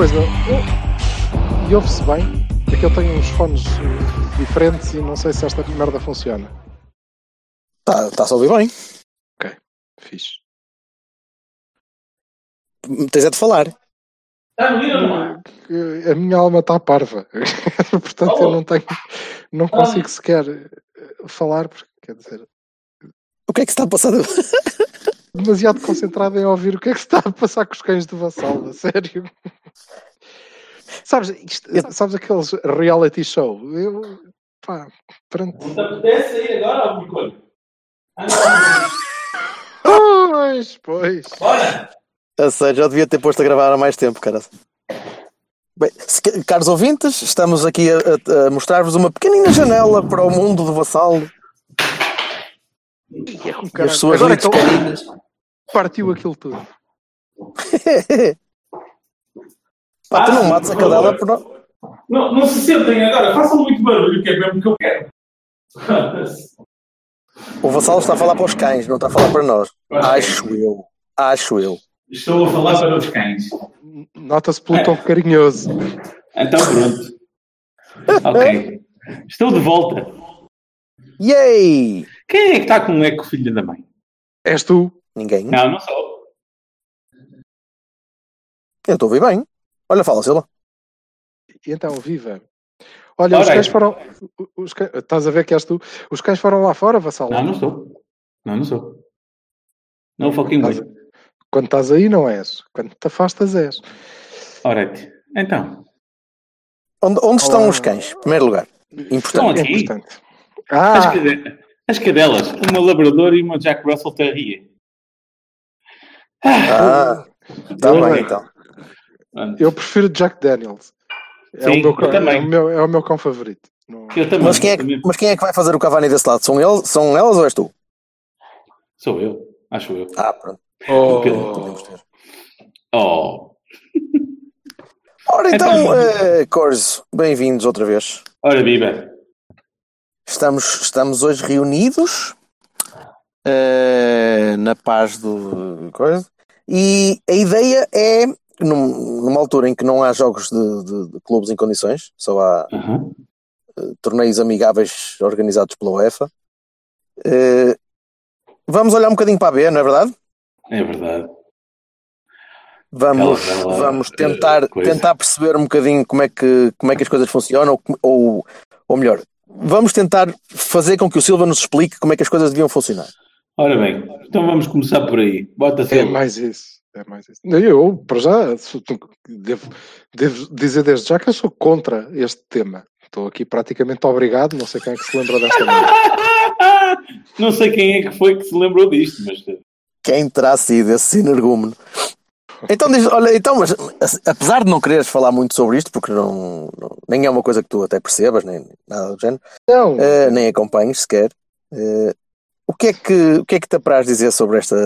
Coisa. E ouve-se bem? É que eu tenho uns fones eh, diferentes e não sei se esta merda funciona. Está tá a ouvir bem. Ok, fixe. Tens é de falar. Está no ou não é? Eh, A minha alma está parva. Portanto, eu não tenho. Não consigo sequer eh, falar, porque quer dizer. O que é que se está a passar? Demasiado concentrado em ouvir o que é que se está a passar com os cães do Vassal, a sério. Sabes, isto- sabes aqueles reality show? Eu, pá, pronto. Não te apetece sair agora ou por coisa? Pois, pois. Bora! A sério, já devia ter posto a gravar há mais tempo, cara. Bem, se- caros ouvintes, estamos aqui a, a- a mostrar-vos uma pequenina janela para o mundo do vassalo é com e as suas Agora lentes então. Partiu aquilo tudo. Pá, tu não mates a cadela por não. Não, não se sentem agora, façam muito barulho, que é mesmo que eu quero. O vassalo está a falar para os cães, não está a falar para nós. Acho eu. Acho eu. Estou a falar para os cães. Nota-se pelo tom carinhoso. Então pronto. Ok. Estou de volta. Yay! Quem é que está com um eco, filha da mãe? És tu? Ninguém. Não, não sou. Eu estou a ouvir bem. Olha, fala, Silva. E então, viva. Olha, os Ora, cães é. foram. Os cães, estás a ver que és tu? Os cães foram lá fora, Vassal? Não, não sou. Não, não sou. No fucking way. Quando estás aí, não és. Quando te afastas, és. Orete. Então. Onde, onde estão os cães? Em primeiro lugar. Estão Importante. É aqui. importante. As, Ah, as cadelas. Uma labrador e uma Jack Russell Terrier. Ah, Ah, Eu- bem então. eu prefiro Jack Daniels. É, Sim, o, meu, eu cão- também. é, o meu, é o meu cão favorito. Não- Eu também. Mas quem, é, que- mas quem é que vai fazer o Cavani desse lado? São, eles, são elas ou és tu? Sou eu. Acho eu. Ah, pronto. Oh, Podemos ter. Oh. Ora então, Então- eh, Corso, bem-vindos outra vez. Ora, viva. Estamos, estamos hoje reunidos eh, na paz do coisa. E a ideia é, num- numa altura em que não há jogos de, de- de clubes em condições, só há Aham. torneios amigáveis organizados pela UEFA. eh, vamos olhar um bocadinho para a B, não é verdade? É verdade. Vamos, vamos tentar, coisa. tentar perceber um bocadinho como é que, como é que as coisas funcionam, ou, ou melhor, vamos tentar fazer com que o Silva nos explique como é que as coisas deviam funcionar. Ora bem, então vamos começar por aí. Bota é mais isso. É mais isso. Eu, para já, sou- devo, devo dizer desde já que eu sou contra este tema. Estou aqui praticamente obrigado. Não sei quem é que se lembra desta. Não sei quem é que foi que se lembrou disto, mas Quem terá sido esse energúmeno? Então diz, olha, então, mas a- apesar de não quereres falar muito sobre isto, porque não, não- nem é uma coisa que tu até percebas, nem nada do género, Não, eh, nem acompanhes sequer, eh, o, que é que, o que é que te apraz dizer sobre esta,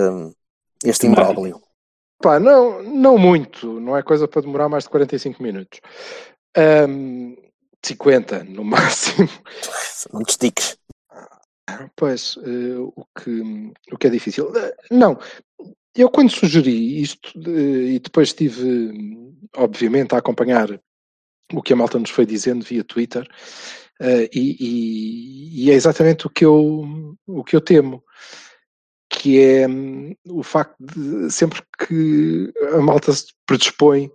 este imbróglio? Pá, não, não muito. Não é coisa para demorar mais de 45 minutos. Ahm, 50 no máximo. Não te estiques. Pois, eh, o, que, o que é difícil. Eh, Não, eu quando sugeri isto, eh, e depois estive, obviamente, a acompanhar o que a malta nos foi dizendo via Twitter, eh, e, e- e é exatamente o que eu, o que eu temo, que é hum, o facto de sempre que a malta se predispõe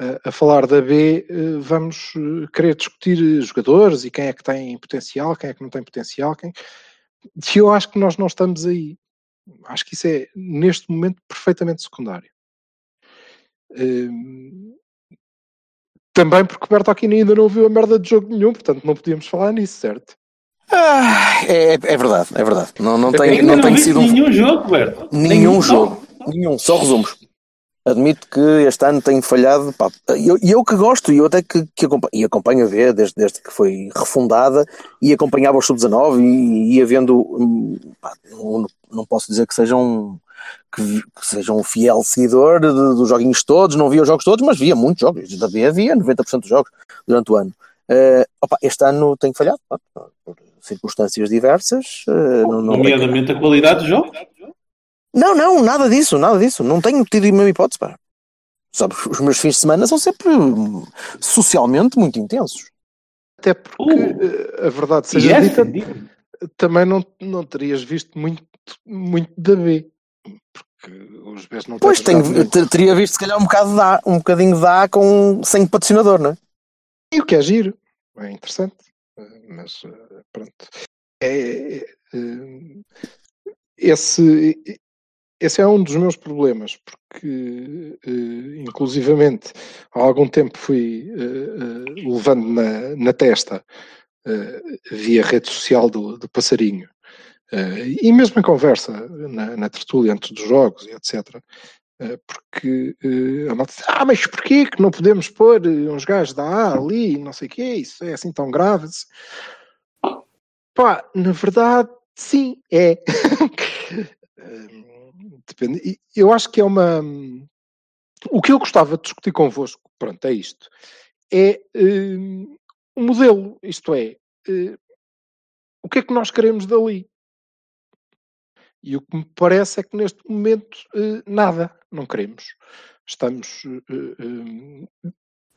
eh, a falar da B, eh, vamos querer discutir jogadores e quem é que tem potencial, quem é que não tem potencial, quem... E eu acho que nós não estamos aí. Acho que isso é, neste momento, perfeitamente secundário. Hum, Também porque o Bertolini ainda não viu a merda de jogo nenhum, portanto não podíamos falar nisso, certo? Ah, é, é verdade, é verdade. Não, não tem, não não, tem sido um, nenhum jogo, Berto. nenhum jogo. Nenhum, só resumos. Admito que este ano tenho falhado. pá, E eu, eu que gosto, e eu até que, que acompanho, e acompanho a ver desde, desde que foi refundada e acompanhava o Sub-19 e ia vendo. hum, pá, não, não posso dizer que seja um, que, que seja um fiel seguidor de- dos joguinhos todos, não via os jogos todos, mas via muitos jogos. Da B havia 90% dos jogos durante o ano. Eh, opa, este ano tenho falhado, pá, por circunstâncias diversas. eh, não, não, Nomeadamente a qualidade dos jogos. não, não, nada disso, nada disso. Não tenho tido a mesma hipótese, pá. Sabe, os meus fins de semana são sempre socialmente muito intensos. Até porque, Uh. eh, a verdade seja é dita, também não, não terias visto muito, muito da B. Porque os Bs não têm Pois, tenho, teria visto se calhar um, bocado de A, um bocadinho de A com, sem patrocinador, não é? E o que é giro, é interessante, eh, mas eh, pronto. É, é, esse, esse é um dos meus problemas, porque inclusivamente há algum tempo fui levando na, na testa via rede social do, do passarinho. Eh, e mesmo em conversa na, na tertúlia antes dos jogos e etc. Eh, porque eh, a malta diz, ah, mas porquê que não podemos pôr uns gajos da A ali, não sei o quê, isso é assim tão grave? Pá, na verdade, sim, é. Depende. Eu acho que é uma. O que eu gostava de discutir convosco, pronto, é isto. É eh, um modelo, isto é, o que é que nós queremos dali? E o que me parece é que neste momento eh, nada, não queremos. Estamos. eh, eh,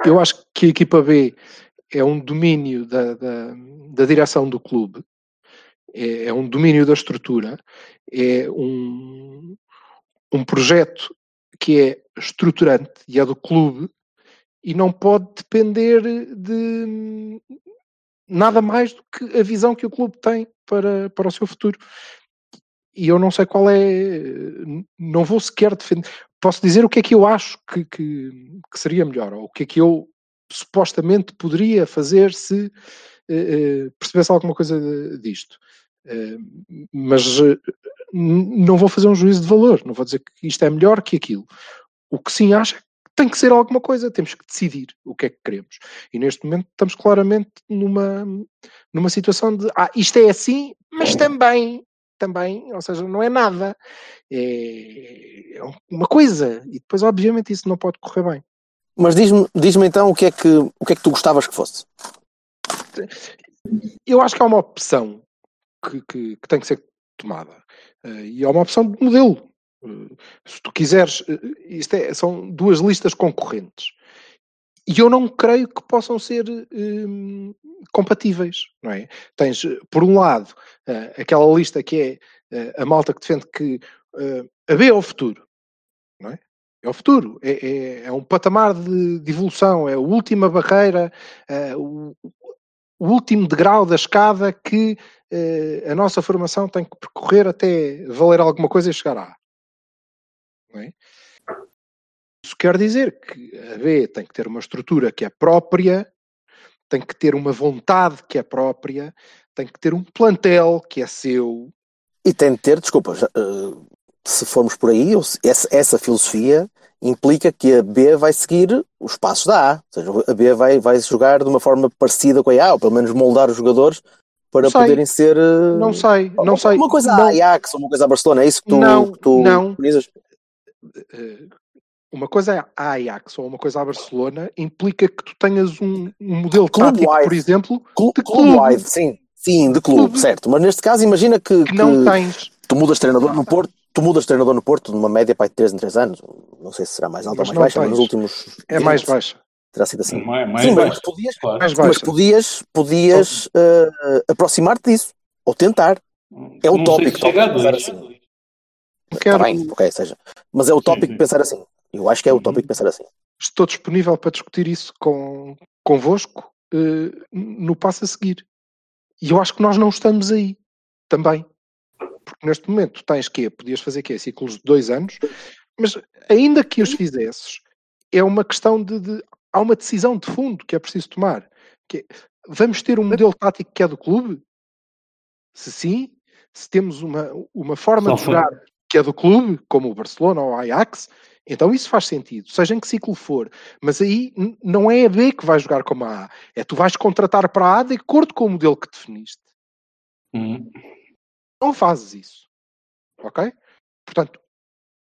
eu acho que a equipa B é um domínio da, da, da direção do clube, é, é um domínio da estrutura, é um, um projeto que é estruturante e é do clube e não pode depender de nada mais do que a visão que o clube tem para, para o seu futuro. E eu não sei qual é, não vou sequer defender. Posso dizer o que é que eu acho que, que, que seria melhor, ou o que é que eu supostamente poderia fazer se eh, percebesse alguma coisa disto. Eh, mas n- não vou fazer um juízo de valor, não vou dizer que isto é melhor que aquilo. O que sim acho é que tem que ser alguma coisa, temos que decidir o que é que queremos. E neste momento estamos claramente numa, numa situação de ah, isto é assim, mas também, também, ou seja, não é nada. É, é uma coisa. E depois, obviamente, isso não pode correr bem. Mas diz-me diz então o que, é que, o que é que tu gostavas que fosse. Eu acho que há uma opção que, que- que tem que ser tomada. Eh, e é uma opção de modelo. Eh, se tu quiseres, eh, isto é, são duas listas concorrentes. E eu não creio que possam ser hum, compatíveis, não é? Tens, eh, por um lado, eh, aquela lista que é eh, a malta que defende que eh, a B é o futuro, não é? É o futuro, é, é- é um patamar de, de evolução, é a última barreira, o, o último degrau da escada que a nossa formação tem que percorrer até valer alguma coisa e chegar lá. Não é? Isso quer dizer que a B tem que ter uma estrutura que é própria, tem que ter uma vontade que é própria, tem que ter um plantel que é seu. E tem de ter, desculpa, eh, se formos por aí, essa, filosofia implica que a B vai seguir os passos da A. Ou seja, a B vai, vai jogar de uma forma parecida com a A, ou pelo menos moldar os jogadores para sei. poderem ser. eh, Não sei, não sei. Uma coisa a Ajax, uma coisa a Barcelona, é isso que tu, Não, que tu não. preconizas? Uma coisa é a Ajax ou uma coisa a Barcelona implica que tu tenhas um, um modelo Clube tático, wide. por exemplo, Clu- de Clube clube. wide, sim. Sim, de clube, Clube. certo. Mas neste caso, imagina que, que não que tens. tu mudas de treinador no Porto, tu mudas de treinador no Porto numa média para 3 em 3 anos. Não sei se será mais alta ou Mas mais não baixa, mas nos últimos. É mais 20 baixa. Terá sido assim. Mais, mais Sim, mas baixo, podias, claro. Mais mas baixa. podias, podias eh, aproximar-te disso. Ou tentar. É Não sei utópico se chega a pensar dois. assim. Não Está quero. bem, ok, seja. Mas é utópico sim. pensar assim. Eu acho que é Uhum. utópico pensar assim. Estou disponível para discutir isso com, convosco eh, no passo a seguir. E eu acho que nós não estamos aí também. Porque neste momento tu tens que Podias fazer quê? Ciclos de dois anos, mas ainda que os fizesses, é uma questão de, de- Há uma decisão de fundo que é preciso tomar. Que é, vamos ter um modelo tático que é do clube? Se sim, se temos uma, uma forma Só de foi- jogar que é do clube, como o Barcelona ou o Ajax, Então isso faz sentido, seja em que ciclo for. Mas aí não é a B que vai jogar como a A. É tu vais contratar para a A de acordo com o modelo que definiste. Hum. Não fazes isso. Ok? Portanto,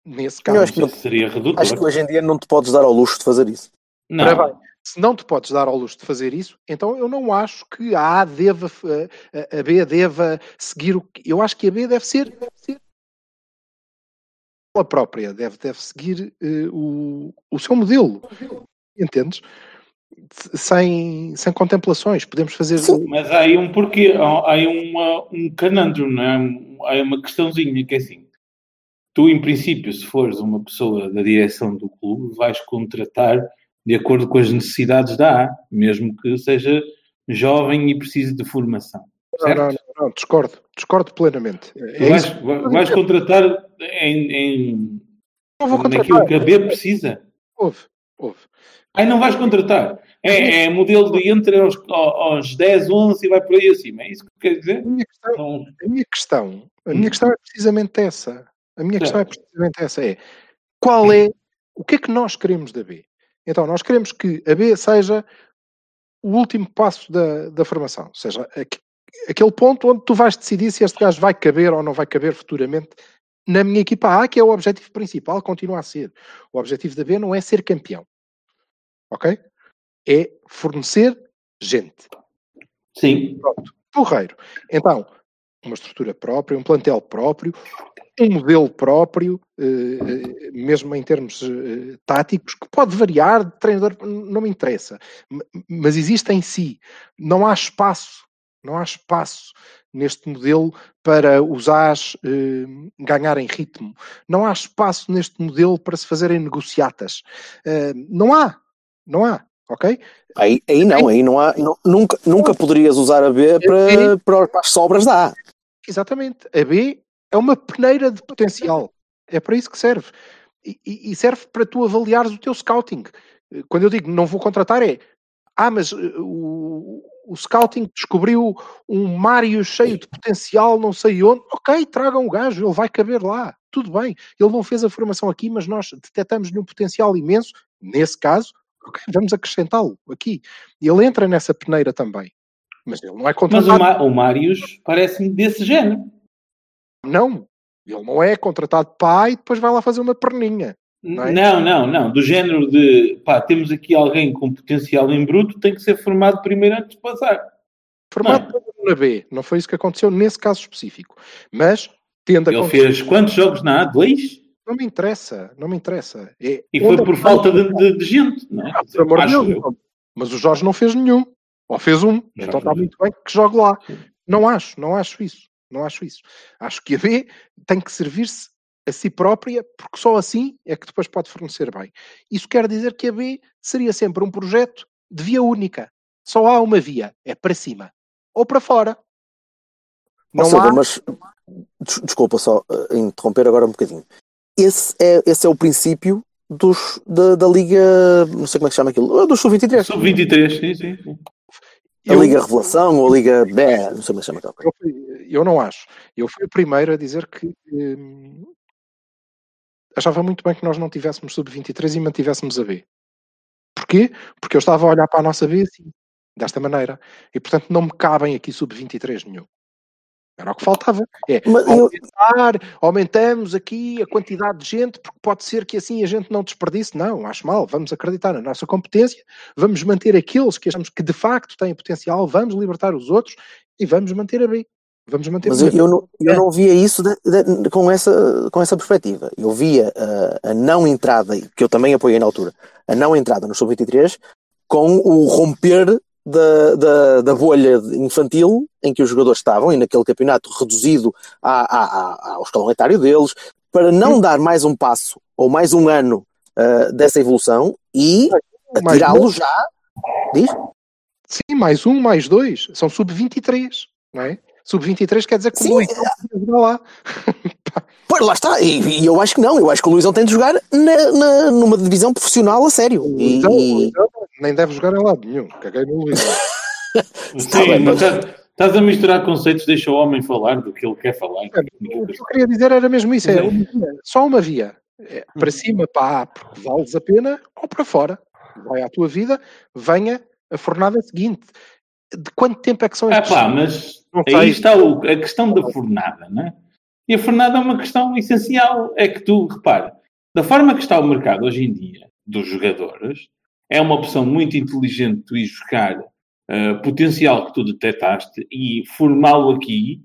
nesse Eu caso, acho que não- seria redutor. Acho que hoje em dia não te podes dar ao luxo de fazer isso. Não. Bem, se não te podes dar ao luxo de fazer isso, então eu não acho que a A deva, a, a B deva seguir o que. Eu acho que a B deve ser, deve ser ela própria, deve, deve seguir eh, o, o seu modelo. Entendes? Sem, sem contemplações. Podemos fazer. Mas há aí um porquê, há aí uma, um canandro, não é? Há uma questãozinha que é assim. Tu, em princípio, se fores uma pessoa da direção do clube, vais contratar de acordo com as necessidades da A, mesmo que seja jovem e precise de formação. Não, Certo? não, não, não, discordo. Discordo plenamente. É vais, vais contratar em, em, Não vou naquilo contratar. que a B precisa. Houve, houve. Aí não vais contratar. É, é modelo de entre aos, aos 10, 11 e vai por aí acima. É isso que quer dizer? A minha questão, Não, a minha questão, a Hum. minha questão é precisamente essa. A minha questão é precisamente essa. É qual é o que é que nós queremos da B? Então, nós queremos que a B seja o último passo da, da formação. Ou seja, aquele ponto onde tu vais decidir se este gajo vai caber ou não vai caber futuramente na minha equipa A, que é o objetivo principal, continua a ser. O objetivo da B não é ser campeão. Ok? É fornecer gente. Sim. Porreiro. Então, uma estrutura própria, um plantel próprio, um modelo próprio, eh, eh, mesmo em termos eh, táticos, que pode variar de treinador, não me interessa, mas existe em si. Não há espaço, não há espaço neste modelo para os As eh, ganharem ritmo. Não há espaço neste modelo para se fazerem negociatas. Eh, não há, não há, ok? Aí, aí não, aí não há. não- nunca, nunca poderias usar a B para, para, as sobras da A. Exatamente. A B é uma peneira de potencial. É para isso que serve. E, e- e serve para tu avaliares o teu scouting. Eh, Quando eu digo não vou contratar é ah, mas eh, o, o scouting descobriu um Mário cheio de potencial, não sei onde. Ok, tragam o gajo, ele vai caber lá. Tudo bem. Ele não fez a formação aqui, mas nós detectamos-lhe um potencial imenso. Nesse caso, ok, vamos acrescentá-lo aqui. Ele entra nessa peneira também. Mas ele não é Mas contratado. o, Ma- o Marius parece-me desse género. Não. Ele não é contratado pai e depois vai lá fazer uma perninha. Não é? Não, não, não. Do género de pá, temos aqui alguém com potencial em bruto, tem que ser formado primeiro antes de passar. Formado na B. Não foi isso que aconteceu nesse caso específico. Mas tende a Ele acontecer. fez quantos jogos na A? Dois? Não me interessa. Não me interessa. É E foi por é falta de, de- de gente, não é? Ah, Acho Deus, eu. não. Mas o Jorge não fez nenhum. Ou fez um. Já então está muito bem que jogue lá. Não acho. Não acho isso. Não acho isso. Acho que a B tem que servir-se a si própria, porque só assim é que depois pode fornecer bem. Isso quer dizer que a B seria sempre um projeto de via única. Só há uma via. É para cima. Ou para fora. Não Silva, há... mas des- desculpa só eh, interromper agora um bocadinho. Esse é, esse é o princípio dos, da, da Liga. Não sei como é que se chama aquilo. ah, Do Sub-23. Sub-23, sim, sim. sim. A Eu- Liga Revelação ou a Liga B. Não sei como é que se chama aquela coisa. Eu, eu não acho. Eu fui o primeiro a dizer que hum, achava muito bem que nós não tivéssemos sub-23 e mantivéssemos a B. Porquê? Porque eu estava a olhar para a nossa B assim, desta maneira. E portanto não me cabem aqui sub-23 nenhum. Era o que faltava. É Mas eu- aumentar, aumentamos aqui a quantidade de gente, porque pode ser que assim a gente não desperdice. Não, acho mal. Vamos acreditar na nossa competência, vamos manter aqueles que achamos que de facto têm potencial, vamos libertar os outros e vamos manter a B. Vamos manter Mas a eu, eu não, eu não via isso de- de- com, essa, com essa perspectiva. Eu via uh, a não entrada, que eu também apoiei na altura, a não entrada no Sub-23 com o romper da, da, da bolha infantil em que os jogadores estavam e naquele campeonato reduzido à, à, à- ao escalão etário deles, para não dar mais um passo ou mais um ano uh, dessa evolução e atirá-lo um. já. Diz? Sim, mais um, mais dois. São sub-23, não é? Sub-23 quer dizer que Sim, o não podia jogar lá. Pois lá está, e, e eu acho que não, eu acho que o Luizão tem de jogar na, na- numa divisão profissional a sério. E, Luizão- o e- Luizão nem deve jogar em lado nenhum. Caguei no. Está Sim, bem, mas mas- estás- a misturar conceitos, deixa o homem falar do que ele quer falar. O que eu queria dizer era mesmo isso: é, uma via. só uma via. É, para cima, para A, porque vales a pena, ou para fora. Vai à tua vida, venha a fornada seguinte. De quanto tempo é que são Ah estes? pá, mas aí sei. está o- a questão da fornada, não é? E a fornada é uma questão essencial. É que tu, repara, da forma que está o mercado hoje em dia dos jogadores, é uma opção muito inteligente tu ir buscar eh, potencial que tu detectaste e formá-lo aqui,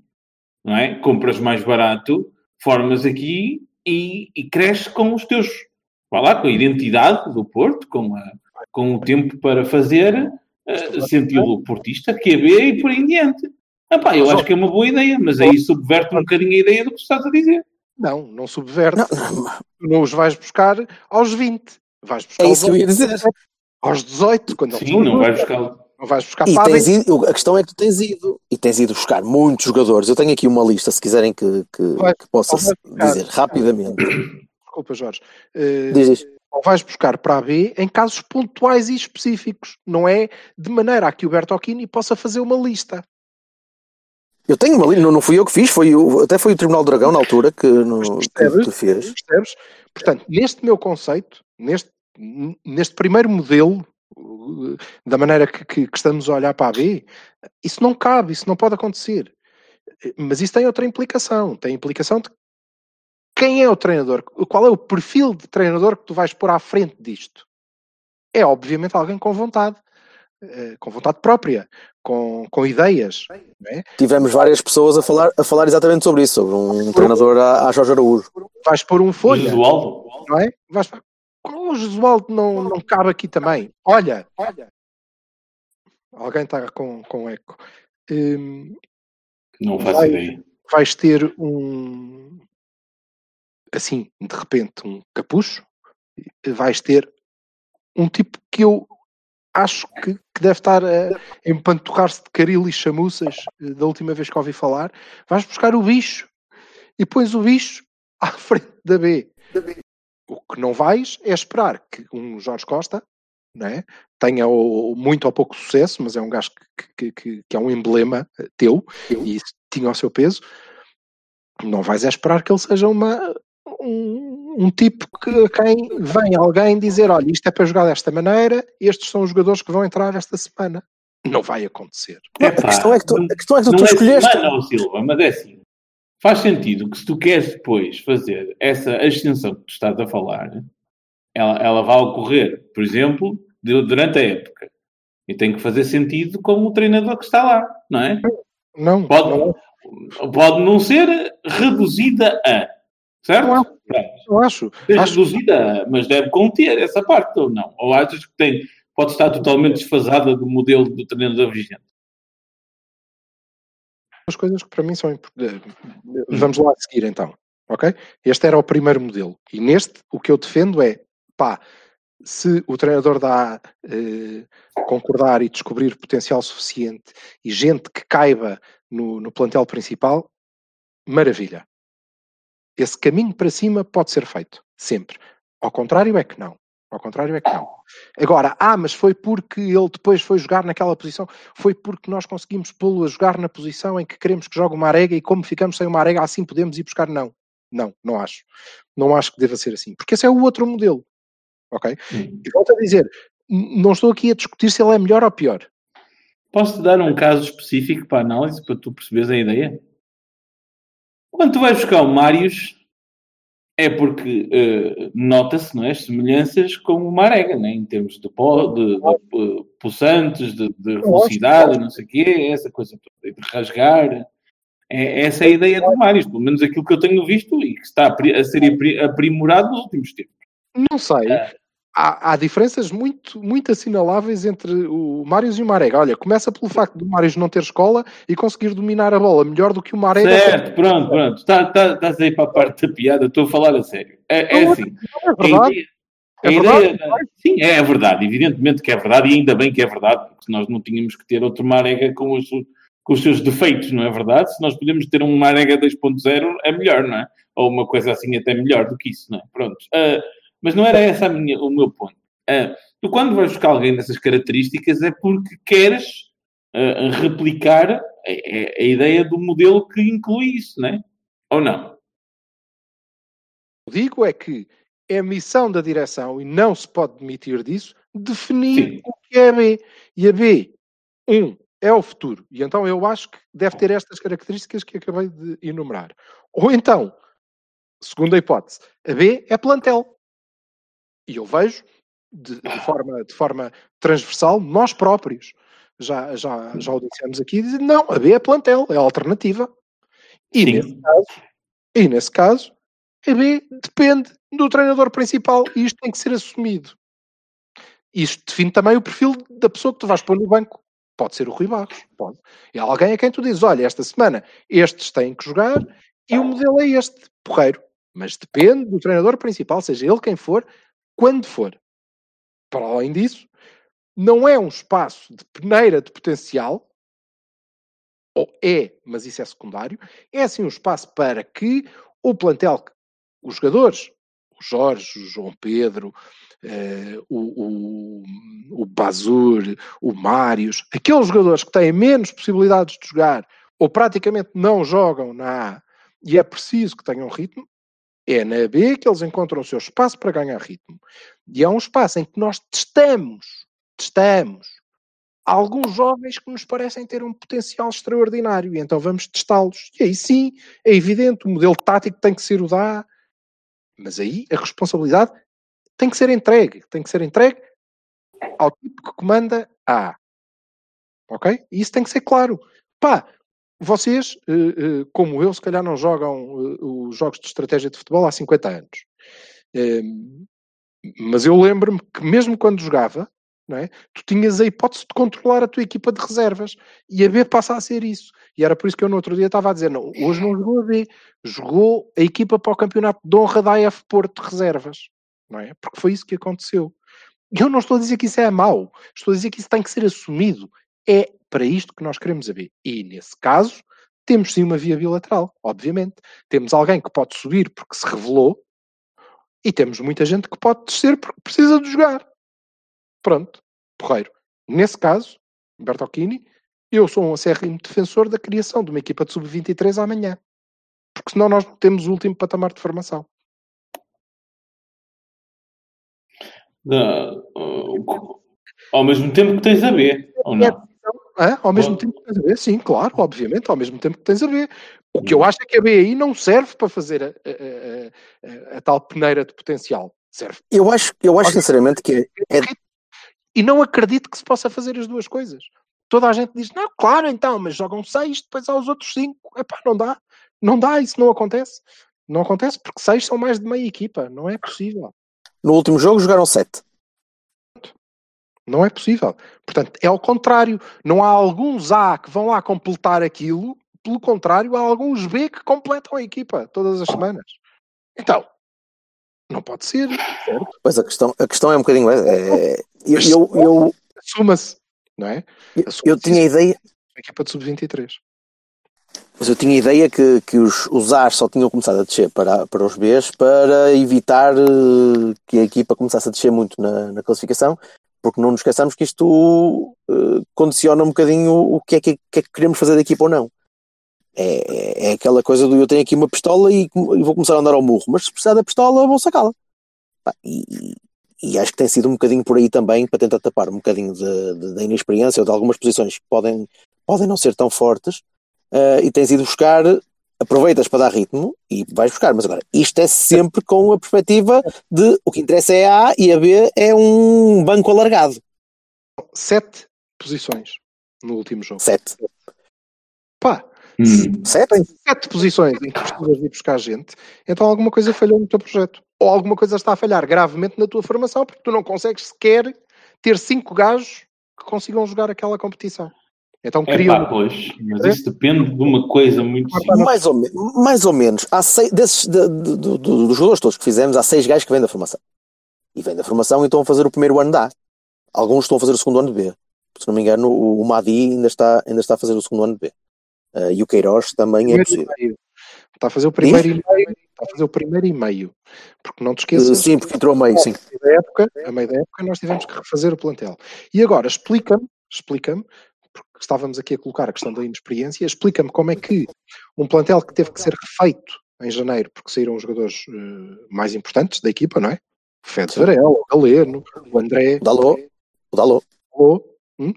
não é? Compras mais barato, formas aqui e, e cresces com os teus, vá lá, com a identidade do Porto, com, a- com o tempo para fazer, eh, senti-lo portista, QB e por aí em diante. Ah pá, eu acho que é uma boa ideia, mas aí subverte um bocadinho a ideia do que tu estás a dizer. Não, não subverte. Não, não os vais buscar aos 20. Vais buscar é isso que eu ia dizer. aos 18. Quando Sim, não vai adultos. buscar. Não vais buscar E para a tens B. ido, a questão é que tu tens ido e tens ido buscar muitos jogadores. Eu tenho aqui uma lista, se quiserem que, que, Vai- que possa dizer rapidamente. Desculpa, Jorge. Eh, Diz, diz. ou vais buscar para a B em casos pontuais e específicos. Não é de maneira a que o Bertocchini possa fazer uma lista. Eu tenho uma lista, não, não fui eu que fiz, foi até foi o Tribunal do Dragão na altura que, no, percebes? que fez. Percebes? Portanto, neste meu conceito, neste, neste primeiro modelo, da maneira que, que- que estamos a olhar para a B, isso não cabe, isso não pode acontecer. Mas isso tem outra implicação. Tem a implicação de quem é o treinador, qual é o perfil de treinador que tu vais pôr à frente disto. É obviamente alguém com vontade, eh, com vontade própria, com, com ideias. não é? Tivemos várias pessoas a falar, a falar exatamente sobre isso, sobre um treinador à, à Jorge Araújo. Vais pôr um folha. Jesualdo. não é? Vais, o Jesualdo não, não cabe aqui também. Olha, olha. Alguém está com, com eco. Hum, Não faço Vai. ideia. vais ter um. Assim, de repente, um capucho. Vais ter um tipo que eu acho que, que deve estar a empanturrar-se de caril e chamuças eh, da última vez que ouvi falar. Vais buscar o bicho e pões o bicho à frente da B. O que não vais é esperar que um Jorge Costa é? tenha muito ou pouco sucesso, mas é um gajo que, que- que- que é um emblema eh, teu e isso tinha o seu peso. Não vais é esperar que ele seja uma, um, um tipo que quem vem alguém dizer: olha, isto é para jogar desta maneira, estes são os jogadores que vão entrar esta semana. Não vai acontecer. a, questão é que tu, a questão é que tu, não tu é escolheste. semana, ó Silva, mas é assim. Faz sentido que se tu queres depois fazer essa ascensão que tu estás a falar, ela, ela vai ocorrer, por exemplo, de- durante a época. E tem que fazer sentido com o treinador que está lá, não é? Não, Pode não, pode não ser reduzida a. Certo? Não é. Não acho. Ser Acho- reduzida mas deve conter essa parte ou não? Ou achas que tem, pode estar totalmente desfasada do modelo do treinador vigente? as coisas que para mim são importantes. Vamos lá a seguir então, ok? Este era o primeiro modelo. E neste, o que eu defendo é, pá, se o treinador dá eh, concordar e descobrir potencial suficiente e gente que caiba no, no plantel principal, maravilha. Esse caminho para cima pode ser feito, sempre. Ao contrário é que não. Ao contrário é que não. Agora, ah, mas foi porque ele depois foi jogar naquela posição, foi porque nós conseguimos pô-lo a jogar na posição em que queremos que jogue uma arega e como ficamos sem uma arega, assim podemos ir buscar. Não, não, não acho. Não acho que deva ser assim, porque esse é o outro modelo. Ok? E volto a dizer, não estou aqui a discutir se ele é melhor ou pior. Posso-te dar um caso específico para análise, para tu perceberes a ideia? Quando tu vais buscar o Marius, é porque eh, nota-se não é, as semelhanças com o Marega, né? em termos de, pó, de, de eh, pulsantes, de, de velocidade, não sei o quê, essa coisa toda, de rasgar. É, essa é a ideia do Marius, pelo menos aquilo que eu tenho visto e que está a, ser apri- aprimorado nos últimos tempos. Não sei. É. Há, há diferenças muito, muito assinaláveis entre o Marius e o Marega. Olha, começa pelo facto do Marius não ter escola e conseguir dominar a bola melhor do que o Marega. Certo, pronto, pronto. Está, está, estás aí para a parte da piada, estou a falar a sério. É, é Não, assim. É verdade. É verdade. ideia da- Sim, é verdade, evidentemente que é verdade, e ainda bem que é verdade, porque nós não tínhamos que ter outro Marega com os, com os seus defeitos, não é verdade? Se nós podemos ter um Marega 2.0, é melhor, não é? Ou uma coisa assim até melhor do que isso, não é? Pronto. Ah, mas não era esse minha, o meu ponto. Ah, tu, quando vais buscar alguém dessas características, é porque queres ah, replicar a, a- ideia do modelo que inclui isso, não é? Ou não? digo é que é a missão da direção, e não se pode demitir disso, definir Sim. o que é a B. E a B, um, é o futuro. E então eu acho que deve ter estas características que acabei de enumerar. Ou então, segunda hipótese, a B é plantel. E eu vejo, de, de forma, de forma transversal, nós próprios. Já, já, já o dissemos aqui, dizer, não, a B é plantel, é a alternativa. E Sim. nesse caso, e nesse caso, a B depende do treinador principal e isto tem que ser assumido. Isto define também o perfil da pessoa que tu vais pôr no banco. Pode ser o Rui Barros, pode. É alguém a quem tu dizes, olha, esta semana estes têm que jogar e o modelo é este, porreiro. Mas depende do treinador principal, seja ele quem for, quando for. Para além disso, não é um espaço de peneira de potencial, ou é, mas isso é secundário, é assim um espaço para que o plantel, os jogadores, o Jorge, o João Pedro, eh, o, o, o Bazur, o Mários, aqueles jogadores que têm menos possibilidades de jogar ou praticamente não jogam na A e é preciso que tenham ritmo, é na B que eles encontram o seu espaço para ganhar ritmo. E é um espaço em que nós testamos, testamos alguns jovens que nos parecem ter um potencial extraordinário e então vamos testá-los. E aí sim, é evidente, o modelo tático tem que ser o da mas aí a responsabilidade tem que ser entregue, tem que ser entregue ao tipo que comanda A. Ok? E isso tem que ser claro. Pá, vocês, eh, eh, como eu, se calhar não jogam eh, os jogos de estratégia de futebol há 50 anos. Ehm, mas eu lembro-me que mesmo quando jogava, é? tu tinhas a hipótese de controlar a tua equipa de reservas e a B passa a ser isso. E era por isso que eu no outro dia estava a dizer: não, hoje não jogou a B, jogou a equipa para o campeonato de honra da AF Porto de reservas, não é? Porque foi isso que aconteceu. E eu não estou a dizer que isso é mau, estou a dizer que isso tem que ser assumido. É para isto que nós queremos B. E nesse caso, temos sim uma via bilateral, obviamente. Temos alguém que pode subir porque se revelou e temos muita gente que pode descer porque precisa de jogar. Pronto, porreiro. Nesse caso, Bertocchini, eu sou um acérrimo defensor da criação de uma equipa de sub-23 amanhã. Porque senão nós não temos o último patamar de formação. Uh, ao mesmo tempo que tens a B, ou não? Hã? Ao mesmo Bom. tempo que tens a ver, sim, claro, obviamente, ao mesmo tempo que tens a ver. O que eu Hum. acho é que a BI não serve para fazer a, a- a- a- a tal peneira de potencial. Serve. Eu acho, eu acho sinceramente que é, é- E não acredito que se possa fazer as duas coisas. Toda a gente diz, não, claro, então, mas jogam seis, depois há os outros cinco. Epá, não dá. Não dá, isso não acontece. Não acontece porque seis são mais de meia equipa. Não é possível. no último jogo jogaram sete. Não é possível. Portanto, é ao contrário. Não há alguns A que vão lá completar aquilo. Pelo contrário, há alguns B que completam a equipa todas as semanas. Então, não pode ser. Certo? Pois a questão, a questão é um bocadinho. É, é, eu, eu, eu, Assuma-se. Não é? eu, Assuma-se eu tinha isso. ideia, A equipa de sub-23. mas eu tinha ideia que, que os, os A's só tinham começado a descer para, para os B's para evitar eh, que a equipa começasse a descer muito na, na classificação, porque não nos esqueçamos que isto eh, condiciona um bocadinho o que é que, que é que queremos fazer da equipa ou não. É, é aquela coisa do eu tenho aqui uma pistola e, e vou começar a andar ao murro, mas se precisar da pistola, vou sacá-la. E, e acho que tem sido um bocadinho por aí também para tentar tapar um bocadinho da inexperiência ou de algumas posições que podem, podem não ser tão fortes eh, e tens ido buscar, aproveitas para dar ritmo e vais buscar, mas agora isto é sempre com a perspectiva de o que interessa é a A e a B é um banco alargado. Sete posições no último jogo. Sete. Pá, Hum. Sete? sete posições em que precisas de ir buscar gente, então alguma coisa falhou no teu projeto. Ou alguma coisa está a falhar gravemente na tua formação, porque tu não consegues sequer ter cinco gajos que consigam jogar aquela competição. Então É cria pá, pois, mas isso depende de uma coisa muito simples. Mais ou, me- mais ou menos. Há seis, desses, de- de- do- dos jogadores todos que fizemos, há seis gajos que vêm da formação. E vêm da formação e estão a fazer o primeiro ano da A. Alguns estão a fazer o segundo ano de B. Se não me engano, o, o Madi ainda está, ainda está a fazer o segundo ano de B. Ah, e o Queiroz também é possível. Está a fazer o primeiro e meio. Está a fazer o primeiro e meio. Porque não te Uh, esqueças. sim, porque entrou a meio, sim. da época, a meio da época nós tivemos que refazer o plantel. E agora, explica-me, explica-me, porque estávamos aqui a colocar a questão da inexperiência, explica-me como é que um plantel que teve que ser refeito em janeiro, porque saíram os jogadores uh, mais importantes da equipa, não é? O Fed Varela, o Galeno, o André. O Dalô. O Dalô. Hum,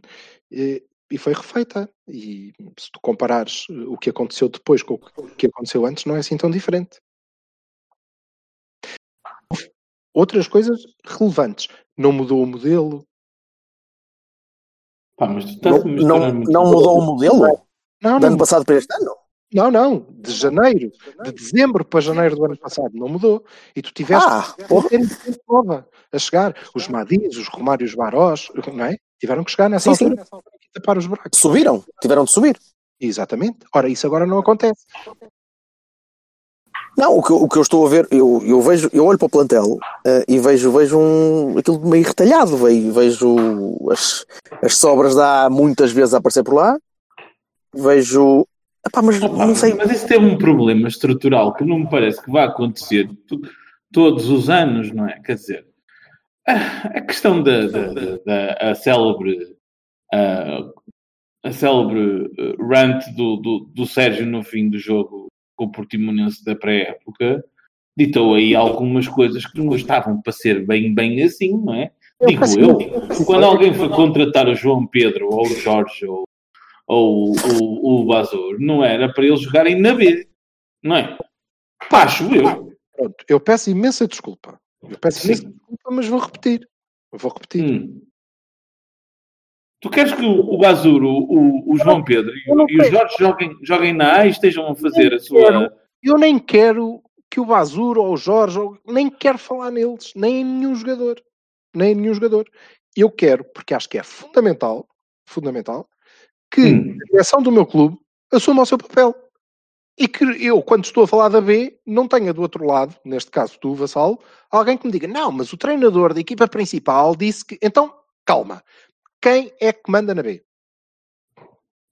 e, e, foi refeita. E se tu comparares o que aconteceu depois com o que aconteceu antes, não é assim tão diferente. Outras coisas relevantes. Não mudou o modelo. Pá, mas tu estás não, não, não mudou o modelo? Não, do ano passado para este ano? Não, não, de janeiro, de dezembro para janeiro do ano passado, não mudou. E tu tiveste ah, gente nova a chegar. Os Madis, os Romários Barós, não é? Tiveram que chegar nessa sim, altura sim. e tapar os buracos. Subiram, tiveram de subir. Exatamente. Ora, isso agora não acontece. Não, o que, o que eu estou a ver, eu, eu vejo, eu olho para o plantel uh, e vejo, vejo um, aquilo meio retalhado, vejo, vejo as, as sobras de há muitas vezes a aparecer por lá, vejo Epá, mas Opa, não sei. Mas isso tem um problema estrutural que não me parece que vai acontecer todos os anos, não é? Quer dizer, a questão da, da, da, da a célebre a, a célebre eh, rant do, do, do Sérgio no fim do jogo com o Portimonense da pré-época ditou aí algumas coisas que não estavam para ser bem, bem assim, não é? Digo eu, quando alguém foi contratar o João Pedro ou o Jorge ou ou o, o Bazur, não era para eles jogarem na B, não é? Pacho eu. Pronto, eu peço imensa desculpa. Eu peço Sim. imensa desculpa, mas vou repetir. Eu vou repetir. Hum. Tu queres que o, o Bazur, o, o, o João Pedro e, e os Jorge joguem, joguem na A e estejam a fazer a sua. Quero, eu nem quero que o Bazur ou o Jorge, nem quero falar neles, nem em nenhum jogador. Nem em nenhum jogador. Eu quero, porque acho que é fundamental, fundamental, que hum. a direção do meu clube assuma o seu papel. E que eu, quando estou a falar da B, não tenha do outro lado, neste caso tu, Vassalo, alguém que me diga, não, mas o treinador da equipa principal disse que. Então, calma. Quem é que manda na B?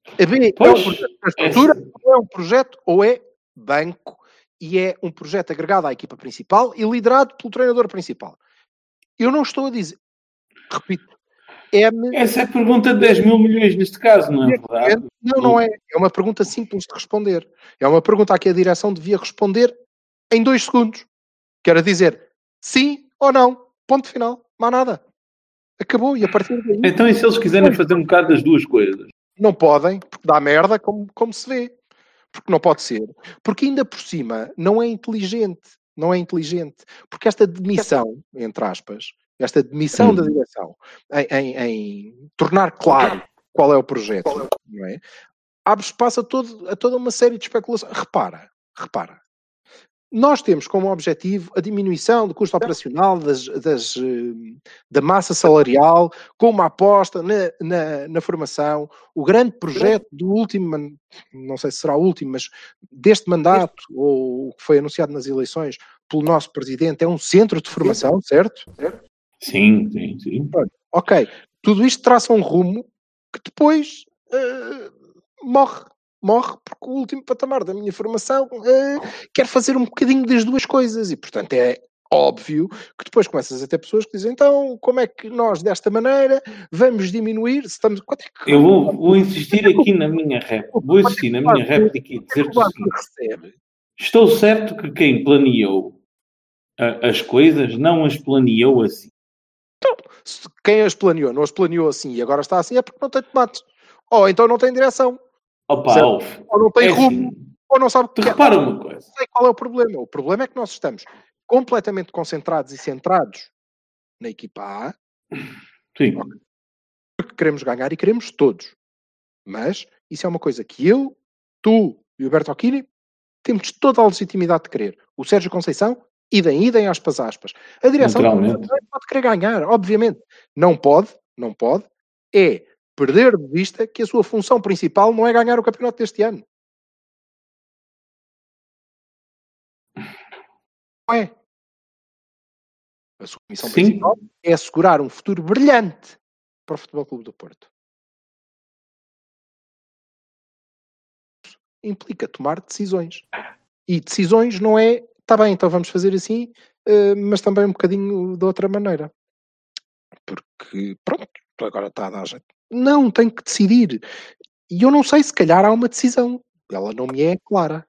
A B pois, é um projeto estrutura, é... ou é um projeto, ou é banco, e é um projeto agregado à equipa principal e liderado pelo treinador principal. Eu não estou a dizer, repito, M. Essa é a pergunta de 10 mil milhões neste caso, não é verdade? Não, não é. É uma pergunta simples de responder. É uma pergunta a que a direção devia responder em dois segundos. Quer dizer sim ou não. Ponto final. Mais nada. Acabou. E a partir daí. Então, e se eles quiserem fazer um bocado das duas coisas? Não podem, porque dá merda, como, como se vê. Porque não pode ser. Porque ainda por cima não é inteligente. Não é inteligente. Porque esta demissão, entre aspas, esta demissão hum. da direção, em, em, em, tornar claro qual é o projeto, não é? abre espaço a, todo, a toda uma série de especulações. Repara, repara. Nós temos como objetivo a diminuição do custo operacional das, das, eh, da massa salarial, com uma aposta na, na, na, formação. O grande projeto do último, não sei se será o último, mas deste mandato, ou o que foi anunciado nas eleições pelo nosso presidente, é um centro de formação, certo? Sim, sim, sim. Ok, tudo isto traça um rumo que depois uh, morre. Morre porque o último patamar da minha formação uh, quer fazer um bocadinho das duas coisas. E, portanto, é óbvio que depois começas a ter pessoas que dizem então como é que nós desta maneira vamos diminuir? Estamos é que... eu vou, vou insistir aqui na minha réplica vou insistir na minha réplica e dizer-te o seguinte. estou certo que quem planeou as coisas não as planeou assim. Então, quem as planeou não as planeou assim e agora está assim é porque não tem tomates. Ou então não tem direção. Opa, ou não tem é rumo. Assim. Ou não sabe o que é. Repara uma coisa. Não sei qual é o problema. O problema é que nós estamos completamente concentrados e centrados na equipa A. Sim. Porque queremos ganhar e queremos todos. Mas isso é uma coisa que eu, tu e o Berto Aquini temos toda a legitimidade de querer. O Sérgio Conceição idem, idem, aspas, aspas. A direção pode querer ganhar, obviamente. Não pode, não pode, é perder de vista que a sua função principal não é ganhar o campeonato deste ano. Não é. A sua missão Sim. principal é assegurar um futuro brilhante para o Futebol Clube do Porto. Implica tomar decisões. E decisões não é está bem, então vamos fazer assim, uh, mas também um bocadinho de outra maneira. Porque, pronto, agora está a dar jeito. Não, tem que decidir. E eu não sei, se calhar há uma decisão. Ela não me é clara.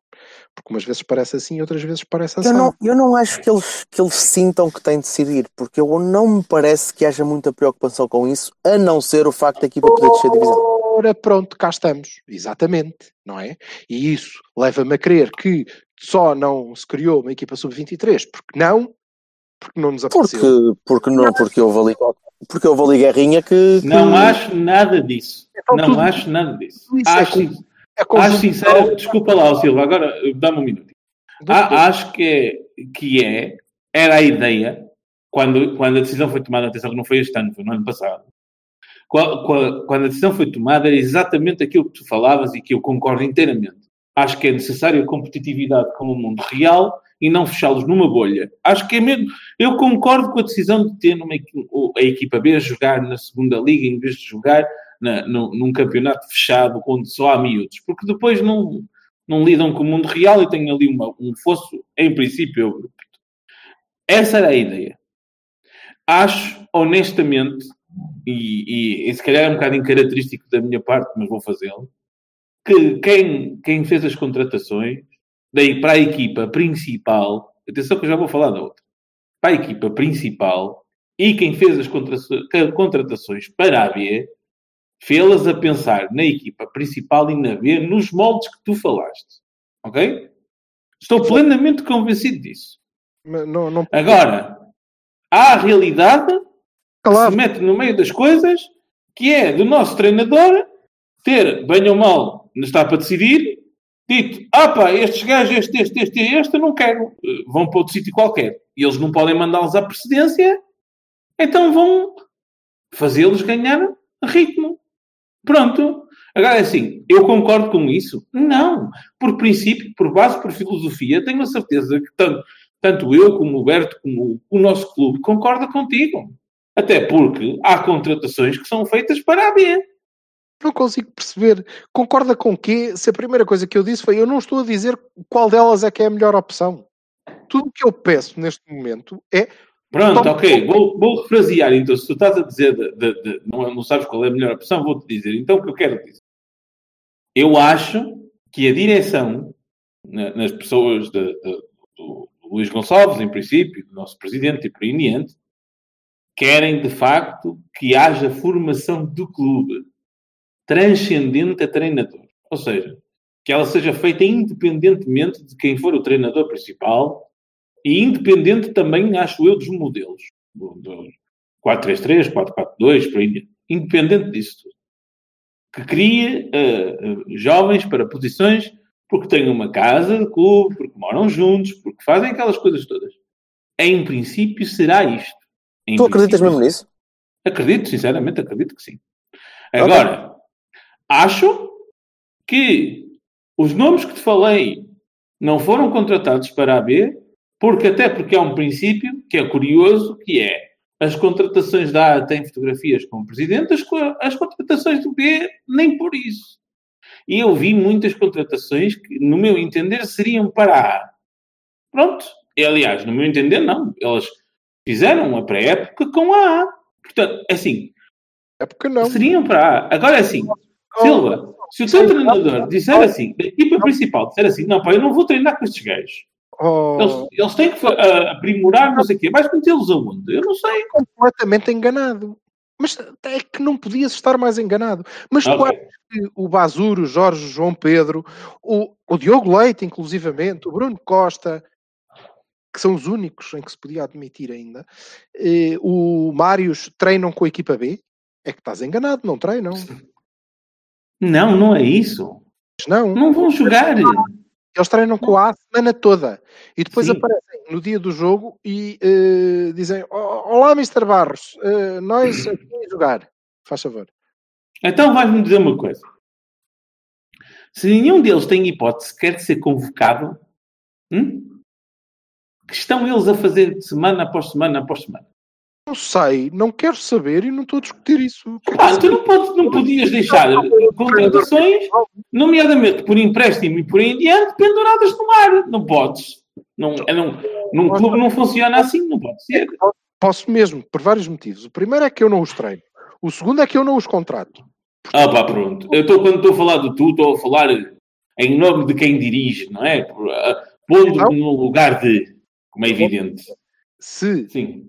Porque umas vezes parece assim, outras vezes parece assim. Eu não, eu não acho que eles, que eles sintam que têm de decidir, porque eu não me parece que haja muita preocupação com isso, a não ser o facto da equipa poder descer a divisão. Ora, pronto, cá estamos. Exatamente, não é? E isso leva-me a crer que só não se criou uma equipa sub-23, porque não, porque não nos apeteceu. Porque, porque, não, porque houve ali, porque houve ali guerrinha que, que... Não acho nada disso. Então, não tudo, acho nada disso. Acho, é, é acho sincero, desculpa lá, Silva, agora dá-me um minuto. Ah, acho que é, que é, era a ideia, quando, quando a decisão foi tomada, atenção que não foi este ano, foi no ano passado, quando a decisão foi tomada, era exatamente aquilo que tu falavas e que eu concordo inteiramente. Acho que é necessário competitividade com o mundo real e não fechá-los numa bolha. Acho que é mesmo. Eu concordo com a decisão de ter a equipa B a jogar na segunda liga em vez de jogar na, num campeonato fechado onde só há miúdos, porque depois não, não lidam com o mundo real e têm ali uma, um fosso, em princípio, eu Essa era a ideia. Acho, honestamente, e, e, e se calhar é um bocado incaracterístico da minha parte, mas vou fazê-lo, que quem, quem fez as contratações, daí para a equipa principal, atenção que eu já vou falar da outra, para a equipa principal, e quem fez as contratações para a B, fê-las a pensar na equipa principal e na B, nos moldes que tu falaste. Ok? Estou plenamente convencido disso. Não, não... Agora, há a realidade claro. que se mete no meio das coisas, que é do nosso treinador ter, bem ou mal, não está para decidir, dito, pá, estes gajos, este, este, este e este, não quero, vão para outro sítio qualquer. E eles não podem mandá-los à precedência, então vão fazê-los ganhar ritmo. Pronto. Agora, é assim, eu concordo com isso? Não. Por princípio, por base, por filosofia, tenho a certeza que tanto, tanto eu como o Berto, como o nosso clube, concorda contigo. Até porque há contratações que são feitas para a B. Não consigo perceber. Concorda com quê? Se a primeira coisa que eu disse foi eu não estou a dizer qual delas é que é a melhor opção. Tudo o que eu peço neste momento é. Pronto, ok. Vou, vou refrasear. Então, se tu estás a dizer de, de, de, não, não sabes qual é a melhor opção, vou-te dizer. Então, o que eu quero dizer? Eu acho que a direção nas pessoas de, do, do Luís Gonçalves, em princípio, do nosso presidente e por aí em diante, querem de facto que haja formação do clube transcendente a treinador. Ou seja, que ela seja feita independentemente de quem for o treinador principal e independente também, acho eu, dos modelos. Do 4-3-3, 4-4-2, por aí. Independente disso tudo. Que cria uh, uh, jovens para posições porque têm uma casa de clube, porque moram juntos, porque fazem aquelas coisas todas. Em princípio, será isto. Em tu acreditas mesmo nisso? Acredito, sinceramente, acredito que sim. Agora. Acho que os nomes que te falei não foram contratados para a B, porque até porque há um princípio que é curioso, que é as contratações da A têm fotografias com o presidente, as, as contratações do B nem por isso. E eu vi muitas contratações que, no meu entender, seriam para a A. Pronto. E, aliás, no meu entender, não. Elas Fizeram a pré-época com a A. Portanto, é assim. Época não. Seriam para A. Agora é assim. Silva, se o teu treinador disser assim, a equipa principal disser assim, não, pá, eu não vou treinar com estes gajos. Oh. Eles, eles, têm que uh, aprimorar, não sei o quê. Vais metê-los aonde? Eu não sei. Completamente enganado. Mas é que não podias estar mais enganado. Mas okay. tu achas que o Basuro, o Jorge, o João Pedro, o, o Diogo Leite, inclusivamente, o Bruno Costa, que são os únicos em que se podia admitir ainda, eh, o Marius treinam com a equipa B? É que estás enganado, não treinam. Não, não é isso. Não. Não vão jogar. Eles treinam com a A semana toda e depois Sim. aparecem no dia do jogo e uh, dizem: Olá, Mr. Barros, uh, nós aqui jogar. Faz favor. Então vais-me dizer uma coisa. Se nenhum deles tem hipótese sequer de ser convocado, hum? que estão eles a fazer semana após semana após semana? Não sei, não quero saber e não estou a discutir isso. Ah, tu não, podes, não podias deixar contratações, nomeadamente por empréstimo e por aí em diante, penduradas no ar. Não podes. Não, é não, num clube não funciona assim, não pode ser. Posso mesmo, por vários motivos. O primeiro é que eu não os treino. O segundo é que eu não os contrato. Ah pá, pronto. Eu estou, quando estou a falar de tu, estou a falar em nome de quem dirige, não é? Pondo no lugar de, como é evidente. Se Sim.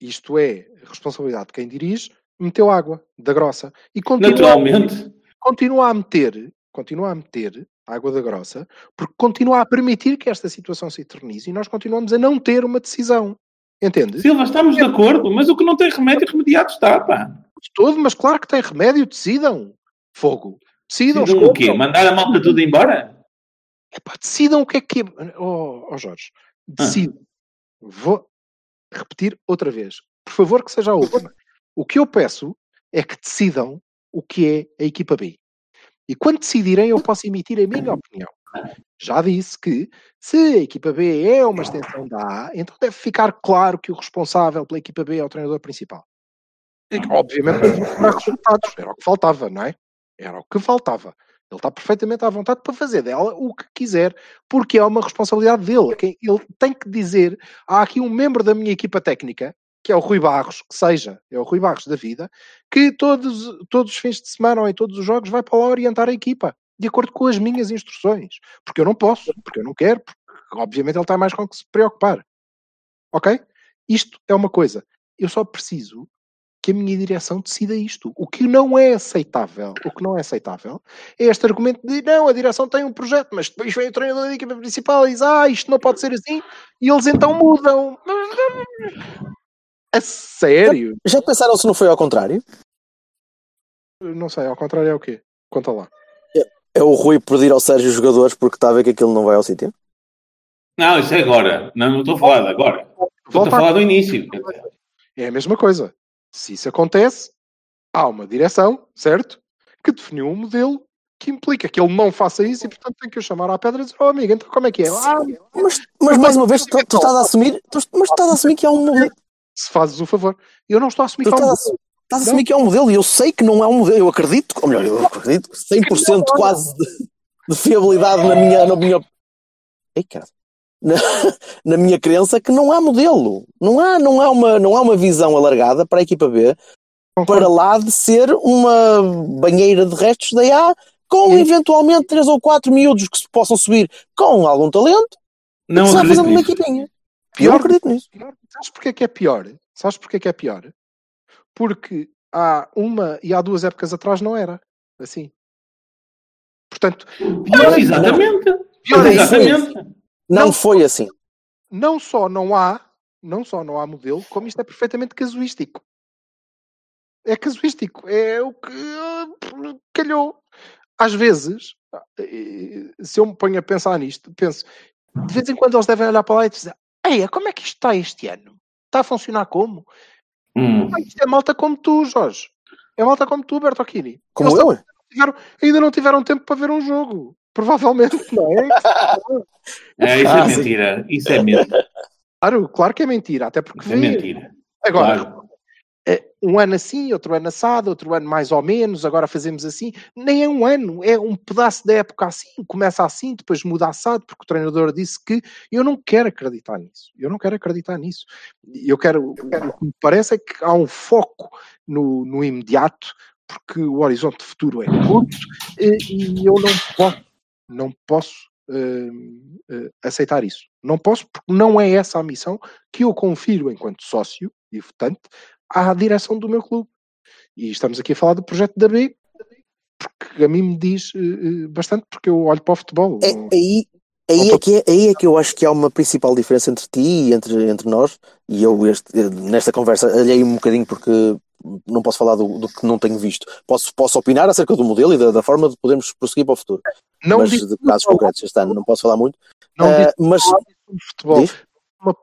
Isto é responsabilidade de quem dirige, meteu água da grossa e continua, Naturalmente. continua a meter, continua a meter água da grossa, porque continua a permitir que esta situação se eternize e nós continuamos a não ter uma decisão. Entende? Silva, estamos de acordo, mas o que não tem remédio remediado está, pá. De todo, mas claro que tem remédio, decidam. Fogo. Decidam, Decidam o quê? Mandar a malta toda embora? Epá, decidam o que é que é. Oh, oh Jorge, decidam. Vou repetir outra vez. Por favor, que seja a última. O que eu peço é que decidam o que é a equipa B. E quando decidirem, eu posso emitir a minha opinião. Já disse que se a equipa B é uma extensão da A, então deve ficar claro que o responsável pela equipa B é o treinador principal. E, que, obviamente, não vai resultados. Era o que faltava, não é? Era o que faltava. Ele está perfeitamente à vontade para fazer dela o que quiser, porque é uma responsabilidade dele. Ele tem que dizer: há aqui um membro da minha equipa técnica, que é o Rui Barros, que seja, é o Rui Barros da vida, que todos, todos os fins de semana ou em todos os jogos vai para lá orientar a equipa, de acordo com as minhas instruções. Porque eu não posso, porque eu não quero, porque obviamente ele está mais com que se preocupar. Ok? Isto é uma coisa. Eu só preciso que a minha direção decida isto. O que não é aceitável, o que não é aceitável é este argumento de não, a direção tem um projeto, mas depois vem o treinador da equipa principal e diz, ah, isto não pode ser assim, e eles então mudam. A sério? Já pensaram se não foi ao contrário? Não sei, ao contrário é o quê? Conta lá. É o Rui pedir ao Sérgio os jogadores porque está a ver que aquilo não vai ao sítio? Não, isso é agora. Não, não estou a falar agora. Estou a falar do início. É a mesma coisa. Se isso acontece, há uma direção, certo? Que definiu um modelo que implica que ele não faça isso e, portanto, tem que o chamar à pedra e dizer, oh amigo, então como é que é? Ah, Mas, mas mais uma vez, tu, tu estás a assumir, tu, mas tu estás a assumir que é um modelo. se fazes o favor. Eu não estou a assumir Tu que há um estás, a, modelo. estás a assumir que é um modelo e eu sei que não é um modelo. Eu acredito, ou melhor, eu acredito 100% quase de, de fiabilidade na minha. Na minha... Ei, cara. Na, na minha crença que não há modelo. Não há, não, há uma, não há uma visão alargada para a equipa B para lá de ser uma banheira de restos da A com Sim. eventualmente três ou quatro miúdos que se possam subir com algum talento Não que acredito fazendo uma equipinha. Eu Pior, acredito nisso. pior. Sabes porquê que é pior? Sabes porquê que é pior? Porque há uma e há duas épocas atrás não era assim. Portanto, Pois, exatamente. pior é exatamente. Não, Não. foi assim. não só não há, não só não há modelo, como isto é perfeitamente casuístico. É casuístico, é o que ah, calhou. Às vezes, eh, se eu me ponho a pensar nisto, penso, de vez em quando eles devem olhar para lá e dizer, Ei, como é que isto está este ano? Está a funcionar como? Hum. Ah, isto é malta como tu, Jorge. É malta como tu, Bertocchini. Como Eles eu? tiveram- ainda não tiveram tempo para ver um jogo. Provavelmente, não é? É, isso Ah, é sim. mentira. Isso é mentira. Claro, claro que é mentira, até porque Isso é mentira. Agora, Claro. é, um ano assim, outro ano assado, outro ano mais ou menos, agora fazemos assim. Nem é um ano, é um pedaço da época assim. Começa assim, depois muda assado, porque o treinador disse que eu não quero acreditar nisso. Eu não quero acreditar nisso. Eu quero, o que me parece é que há um foco no, no imediato, porque o horizonte futuro é curto e, e eu não posso, não posso hum, eh, aceitar isso. Não posso, porque não é essa a missão que eu confiro enquanto sócio e votante à direção do meu clube. E estamos aqui a falar do projeto da B, porque a mim me diz eh, bastante, porque eu olho para o futebol. É, aí, aí, é que é, aí é que eu acho que há uma principal diferença entre ti e entre, entre nós, e eu este- nesta conversa alhei um bocadinho porque não posso falar do, do que não tenho visto. Posso, posso opinar acerca do modelo e da, da forma de podermos prosseguir para o futuro, não mas de casos concretos este ano não posso falar muito. não Ah, disse mas futebol. Diz? Uma-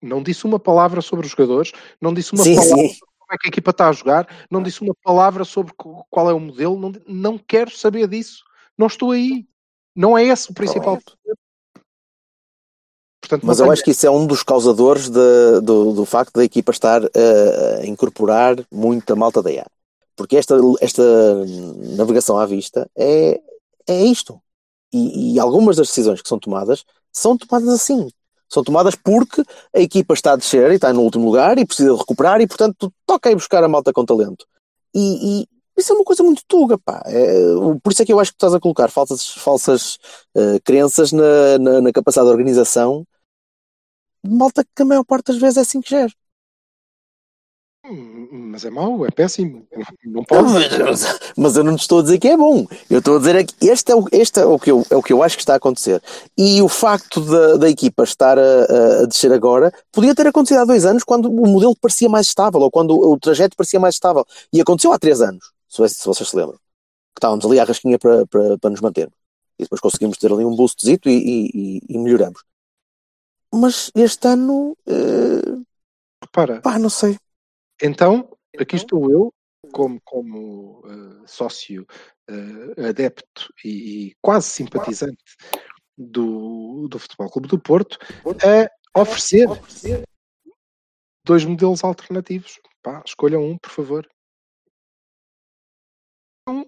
não disse uma palavra sobre os jogadores, não disse uma sim, palavra sim, sobre como é que a equipa está a jogar, não disse uma palavra sobre qual é o modelo, não, não quero saber disso. Não estou aí. Não é esse o principal. Portanto, mas eu acho que isso é um dos causadores de- do, do facto da equipa estar ah, a incorporar muita malta da IA. Porque esta, esta navegação à vista é, é isto. E, e algumas das decisões que são tomadas são tomadas assim. São tomadas porque a equipa está a descer e está no último lugar e precisa recuperar e, portanto, toca aí buscar a malta com talento. E, e Isso é uma coisa muito tuga, pá. É, por isso é que eu acho que estás a colocar falsas, falsas uh, crenças na, na, na, capacidade de organização malta que a maior parte das vezes é assim que gera. Mas é mau, é péssimo. Não pode. Mas, mas, eu não te estou a dizer que é bom. Eu estou a dizer é que este é o, este é o, que, eu, é o que eu acho que está a acontecer. E o facto da, da equipa estar a, a descer agora podia ter acontecido há dois anos quando o modelo parecia mais estável ou quando o trajeto parecia mais estável. E aconteceu há três anos, se, se vocês se lembram. Que estávamos ali à rasquinha para, para, para nos manter. E depois conseguimos ter ali um boostzito e, e, e, e melhoramos. Mas este ano. Uh... Para. Pá, não sei. Então, aqui estou eu, como, como uh, sócio uh, adepto e, e, quase simpatizante do, do Futebol Clube do Porto, a oferecer dois modelos alternativos. Pá, escolham um, por favor.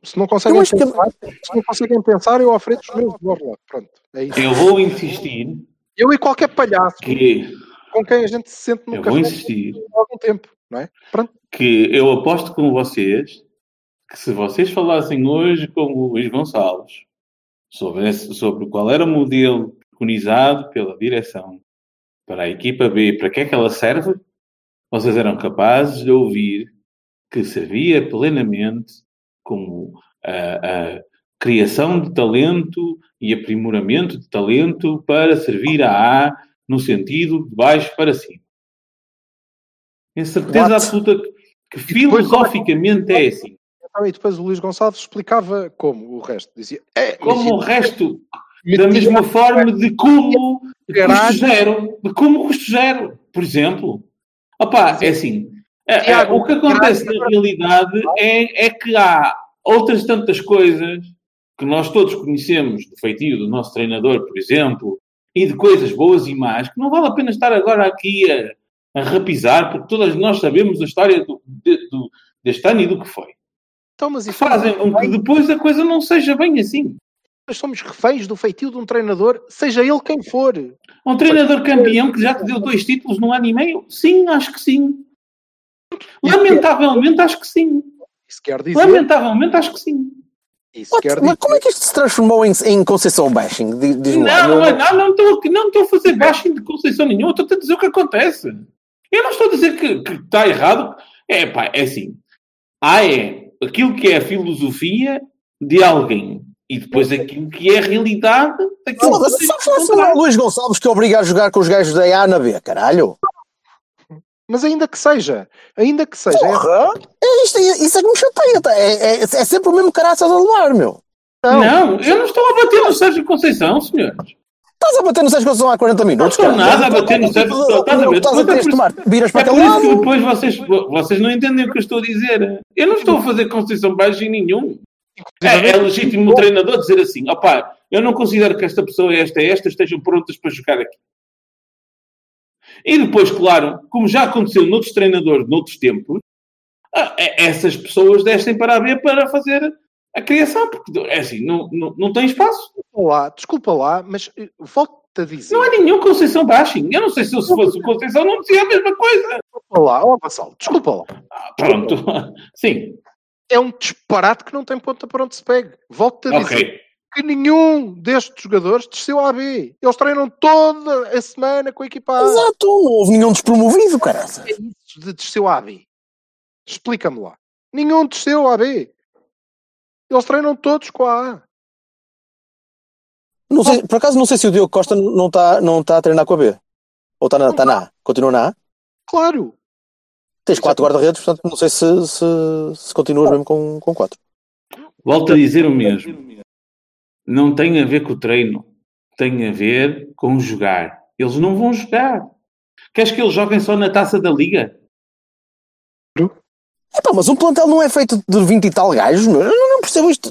Se não conseguem, pensar, que... se não conseguem pensar, eu ofereço os meus Borla. Pronto, é isso. Eu vou insistir. Eu e qualquer palhaço que... com quem a gente se sente no eu café vou insistir. há algum tempo não é? Pronto. Que eu aposto com vocês que se vocês falassem hoje com o Luís Gonçalves sobre, esse, sobre qual era o modelo preconizado pela direção para a equipa B, para que é que ela serve, vocês eram capazes de ouvir que servia plenamente como a, a criação de talento e aprimoramento de talento para servir a A no sentido de baixo para cima. Tenho certeza What? absoluta que, que filosoficamente é assim. E depois o Luís Gonçalves explicava como o resto. Dizia, é, como o resto, da mesma forma de como custo zero, de como custo zero, por exemplo. Opa, é assim, é, é, o que acontece na realidade é, é que há outras tantas coisas que nós todos conhecemos do feitio do nosso treinador, por exemplo, e de coisas boas e más, que não vale a pena estar agora aqui a, a rapisar, porque todas nós sabemos a história do, de, do, deste ano e do que foi. Então, mas isso fazem com que depois a coisa não seja bem assim. Nós somos reféns do feitio de um treinador, seja ele quem for. Um treinador campeão que já te deu dois títulos no ano e meio? Sim, acho que sim. Lamentavelmente, acho que sim. Isso quer dizer... Lamentavelmente, acho que sim. Isso What? Mas como é que isto se transformou em, em Conceição bashing? Diz não, não, não, não estou não estou a fazer bashing de Conceição nenhuma, estou a dizer o que acontece. Eu não estou a dizer que, que está errado. É pá, é assim. Há é aquilo que é a filosofia de alguém e depois aquilo que é a realidade daquilo que Só fosse o Luís Gonçalves que obriga a jogar com os gajos da A na B, caralho. Mas ainda que seja, ainda que seja. Porra, é... isto, isso é que me chateia. Tá? É, é, é sempre o mesmo caraças a levar, meu. Não, não, eu não estou a bater no Sérgio Conceição, senhores. Estás a bater no Sérgio Conceição há 40 minutos. Não estou nada a bater no Sérgio Conceição. Estás a ver? Estás a ter de tomar. Viras para aquele lado. que depois vocês, vocês não entendem o que eu estou a dizer. Eu não estou a fazer Conceição baixo em nenhum. É, é legítimo o treinador dizer assim: opá, eu não considero que esta pessoa, esta e esta, estejam prontas para jogar aqui. E depois, claro, como já aconteceu noutros treinadores, noutros tempos, é, essas pessoas descem para a B para fazer a criação, porque é assim, não, não, não tem espaço. Desculpa lá, desculpa lá, mas eh, volto-te a dizer. Não há nenhum Conceição Bashing. Eu não sei se eu se fosse o Conceição não dizia a mesma coisa. Desculpa lá, ó Vassal, desculpa lá. Ah, pronto, sim. É um disparate que não tem ponta para onde se pegue. Volto-te a dizer. Que nenhum destes jogadores desceu à B. Eles treinam toda a semana com a equipa A. Exato, não houve nenhum despromovido, cara. É isso de desceu à B. Explica-me lá. Nenhum desceu à B. Eles treinam todos com a A. Não sei, por acaso não sei se o Diogo Costa não está não tá a treinar com a B. Ou está na, tá na A? Continua na A? Claro. Tens quatro guarda-redes, portanto não sei se, se, se continuas mesmo com, com quatro. Volto a dizer o mesmo. Não tem a ver com o treino. Tem a ver com jogar. Eles não vão jogar. Queres que eles joguem só na taça da liga? Epá, mas um plantel não é feito de 20 e tal gajos. Eu não percebo isto.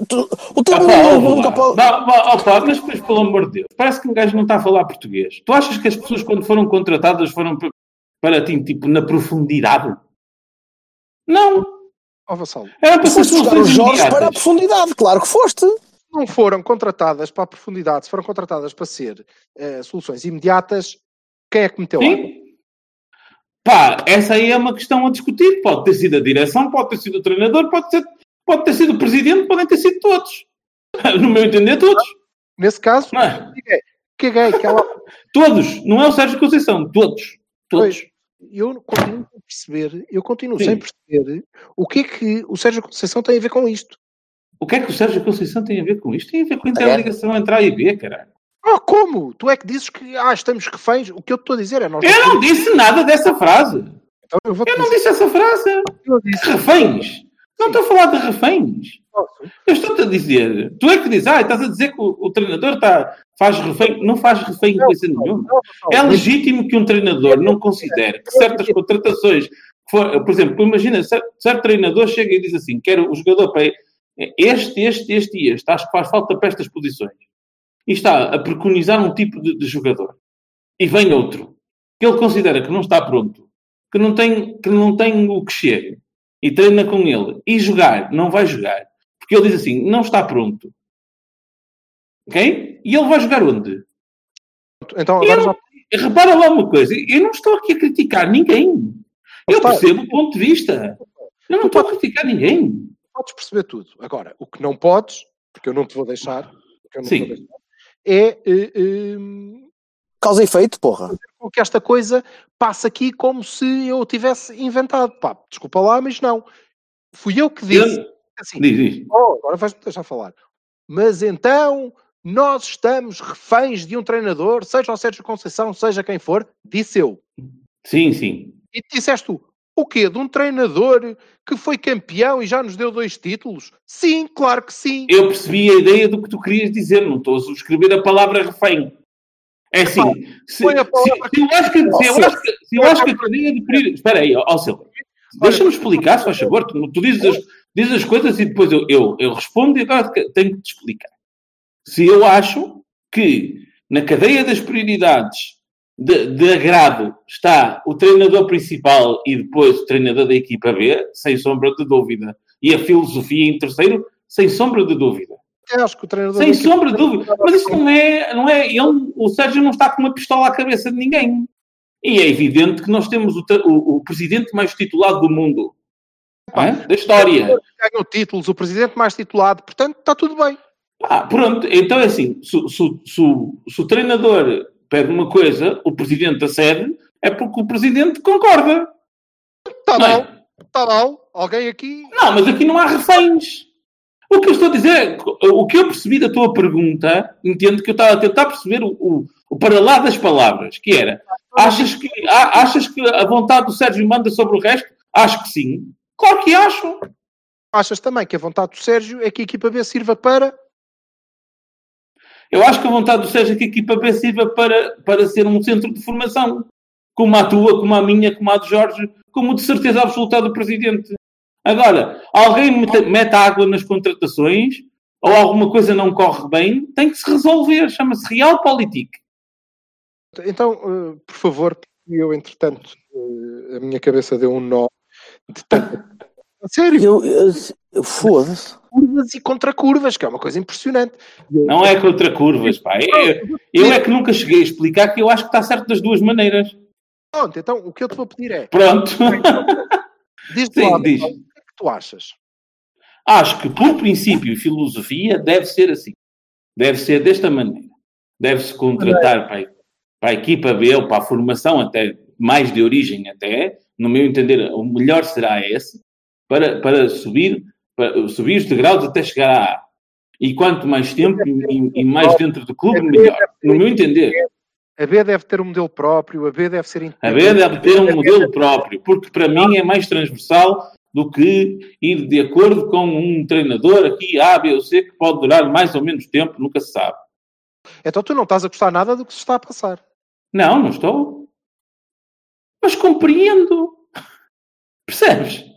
O teu nunca pode. Opa, mas depois, pelo amor de Deus, parece que um gajo não está a falar português. Tu achas que as pessoas, quando foram contratadas, foram para ti, tipo, na profundidade? Não. Ó, oh. Era para foste buscar os jogos para a profundidade, claro que foste. Não foram contratadas para a profundidade, se foram contratadas para ser uh, soluções imediatas, quem é que meteu Sim. lá? Pá, essa aí é uma questão a discutir. Pode ter sido a direção, pode ter sido o treinador, pode, ser, Pode ter sido o presidente, podem ter sido todos. No meu entender, todos. Nesse caso, Não é? caguei. Que ela... Todos. Não é o Sérgio Conceição. Todos. Todos. Eu continuo a perceber, eu continuo Sim. sem perceber o que é que o Sérgio Conceição tem a ver com isto. O que é que o Sérgio Conceição tem a ver com isto? Tem a ver com a interligação entre A e B, caralho. Oh, como? Tu é que dizes que ah, estamos reféns? O que eu estou a dizer é nós. Eu não disse nada dessa frase. Então eu Eu não disse essa frase. Eu disse. Reféns. Não estou a falar de reféns. Eu estou-te a dizer. Tu é que dizes, ah, estás a dizer que o, o treinador está, faz refém. Não faz refém de coisa nenhuma. É legítimo que um treinador não considere que certas contratações, que for- por exemplo, imagina, certo, certo treinador chega e diz assim: quero o jogador para este, este, este e este, acho que faz falta para estas posições. E está a preconizar um tipo de, de jogador. E vem outro, que ele considera que não está pronto, que não tem, que não tem o que chega, e treina com ele, e jogar, não vai jogar. Porque ele diz assim: não está pronto. Ok? E ele vai jogar onde? Então agora não- já Repara lá uma coisa, eu não estou aqui a criticar ninguém. Eu percebo o ponto de vista. Eu não estou a criticar ninguém. Podes perceber tudo. Agora, o que não podes, porque eu não te vou deixar, porque eu não te Sim. vou deixar, é eh, eh, Causa e efeito, porra. com que esta coisa passa aqui como se eu tivesse inventado. Pá, desculpa lá, mas não. Fui eu que disse. Eu- Assim, Diz, diz. oh, agora vais-me deixar falar. Mas então nós estamos reféns de um treinador, seja o Sérgio Conceição, seja quem for, disse eu. Sim, sim. E disseste tu, o quê? De um treinador que foi campeão e já nos deu dois títulos? Sim, claro que sim. Eu percebi a ideia do que tu querias dizer, não estou a subscrever a palavra refém. É assim, se, a se- palavra- se eu acho que, se eu acho que, se eu acho que a cadeia de prioridades... Espera aí, ó, ó Silva. Deixa-me explicar, se faz favor. Tu, tu dizes, as, dizes as coisas e depois eu, eu, eu respondo e agora tenho que te explicar. Se eu acho que na cadeia das prioridades de, de agrado está o treinador principal e depois o treinador da equipa B, sem sombra de dúvida, e a filosofia em terceiro, sem sombra de dúvida. Eu acho que o treinador Sem sombra de dúvida. Mas isso não é, não é. Ele, o Sérgio não está com uma pistola à cabeça de ninguém. E é evidente que nós temos o, o- o presidente mais titulado do mundo. Não é? Da história. ganhou títulos, o presidente mais titulado, portanto está tudo bem. Ah, pronto. Então é assim: se, se- se- se o treinador pede uma coisa, o presidente acede, é porque o presidente concorda. Está é? mal, está mal. Alguém aqui. Não, mas aqui não há reféns. O que eu estou a dizer, é o que eu percebi da tua pergunta, entendo que eu estava a tentar perceber o, o, o para lá das palavras, que era, achas que, a- achas que a vontade do Sérgio manda sobre o resto? Acho que sim. Claro que acho. Achas também que a vontade do Sérgio é que a equipa B sirva para. Eu acho que a vontade do Sérgio é que a equipa sirva para, para ser um centro de formação, como a tua, como a minha, como a do Jorge, como de certeza absoluta do Presidente. Agora, alguém mete, água nas contratações, ou alguma coisa não corre bem, tem que se resolver. Chama-se Realpolitik. Então, eh, por favor, eu, entretanto, eh, a minha cabeça deu um nó de tanta. A Sério, Eu, eu, eu- foda-se. curvas e contra curvas, que é uma coisa impressionante. Não é contra curvas, pá. Eu, eu é que nunca cheguei a explicar que eu acho que está certo das duas maneiras. Pronto, então o que eu te vou pedir é, Pronto. diz-te Sim, lá, diz. o que é que tu achas? Acho que, por princípio e filosofia, deve ser assim. Deve ser desta maneira. Deve-se contratar para, a- para a equipa B ou para a formação, até mais de origem, até, no meu entender, o melhor será esse, para, para subir, para subir os degraus até chegar à A. E quanto mais tempo e, e mais dentro do clube, melhor. No meu entender. A B deve ter um modelo próprio, a B deve ser A B deve ter um modelo próprio, porque para mim é mais transversal do que ir de acordo com um treinador aqui, A, B ou C, que pode durar mais ou menos tempo, nunca se sabe. Então tu não estás a gostar nada do que se está a passar. Não, não estou. Mas compreendo. Percebes?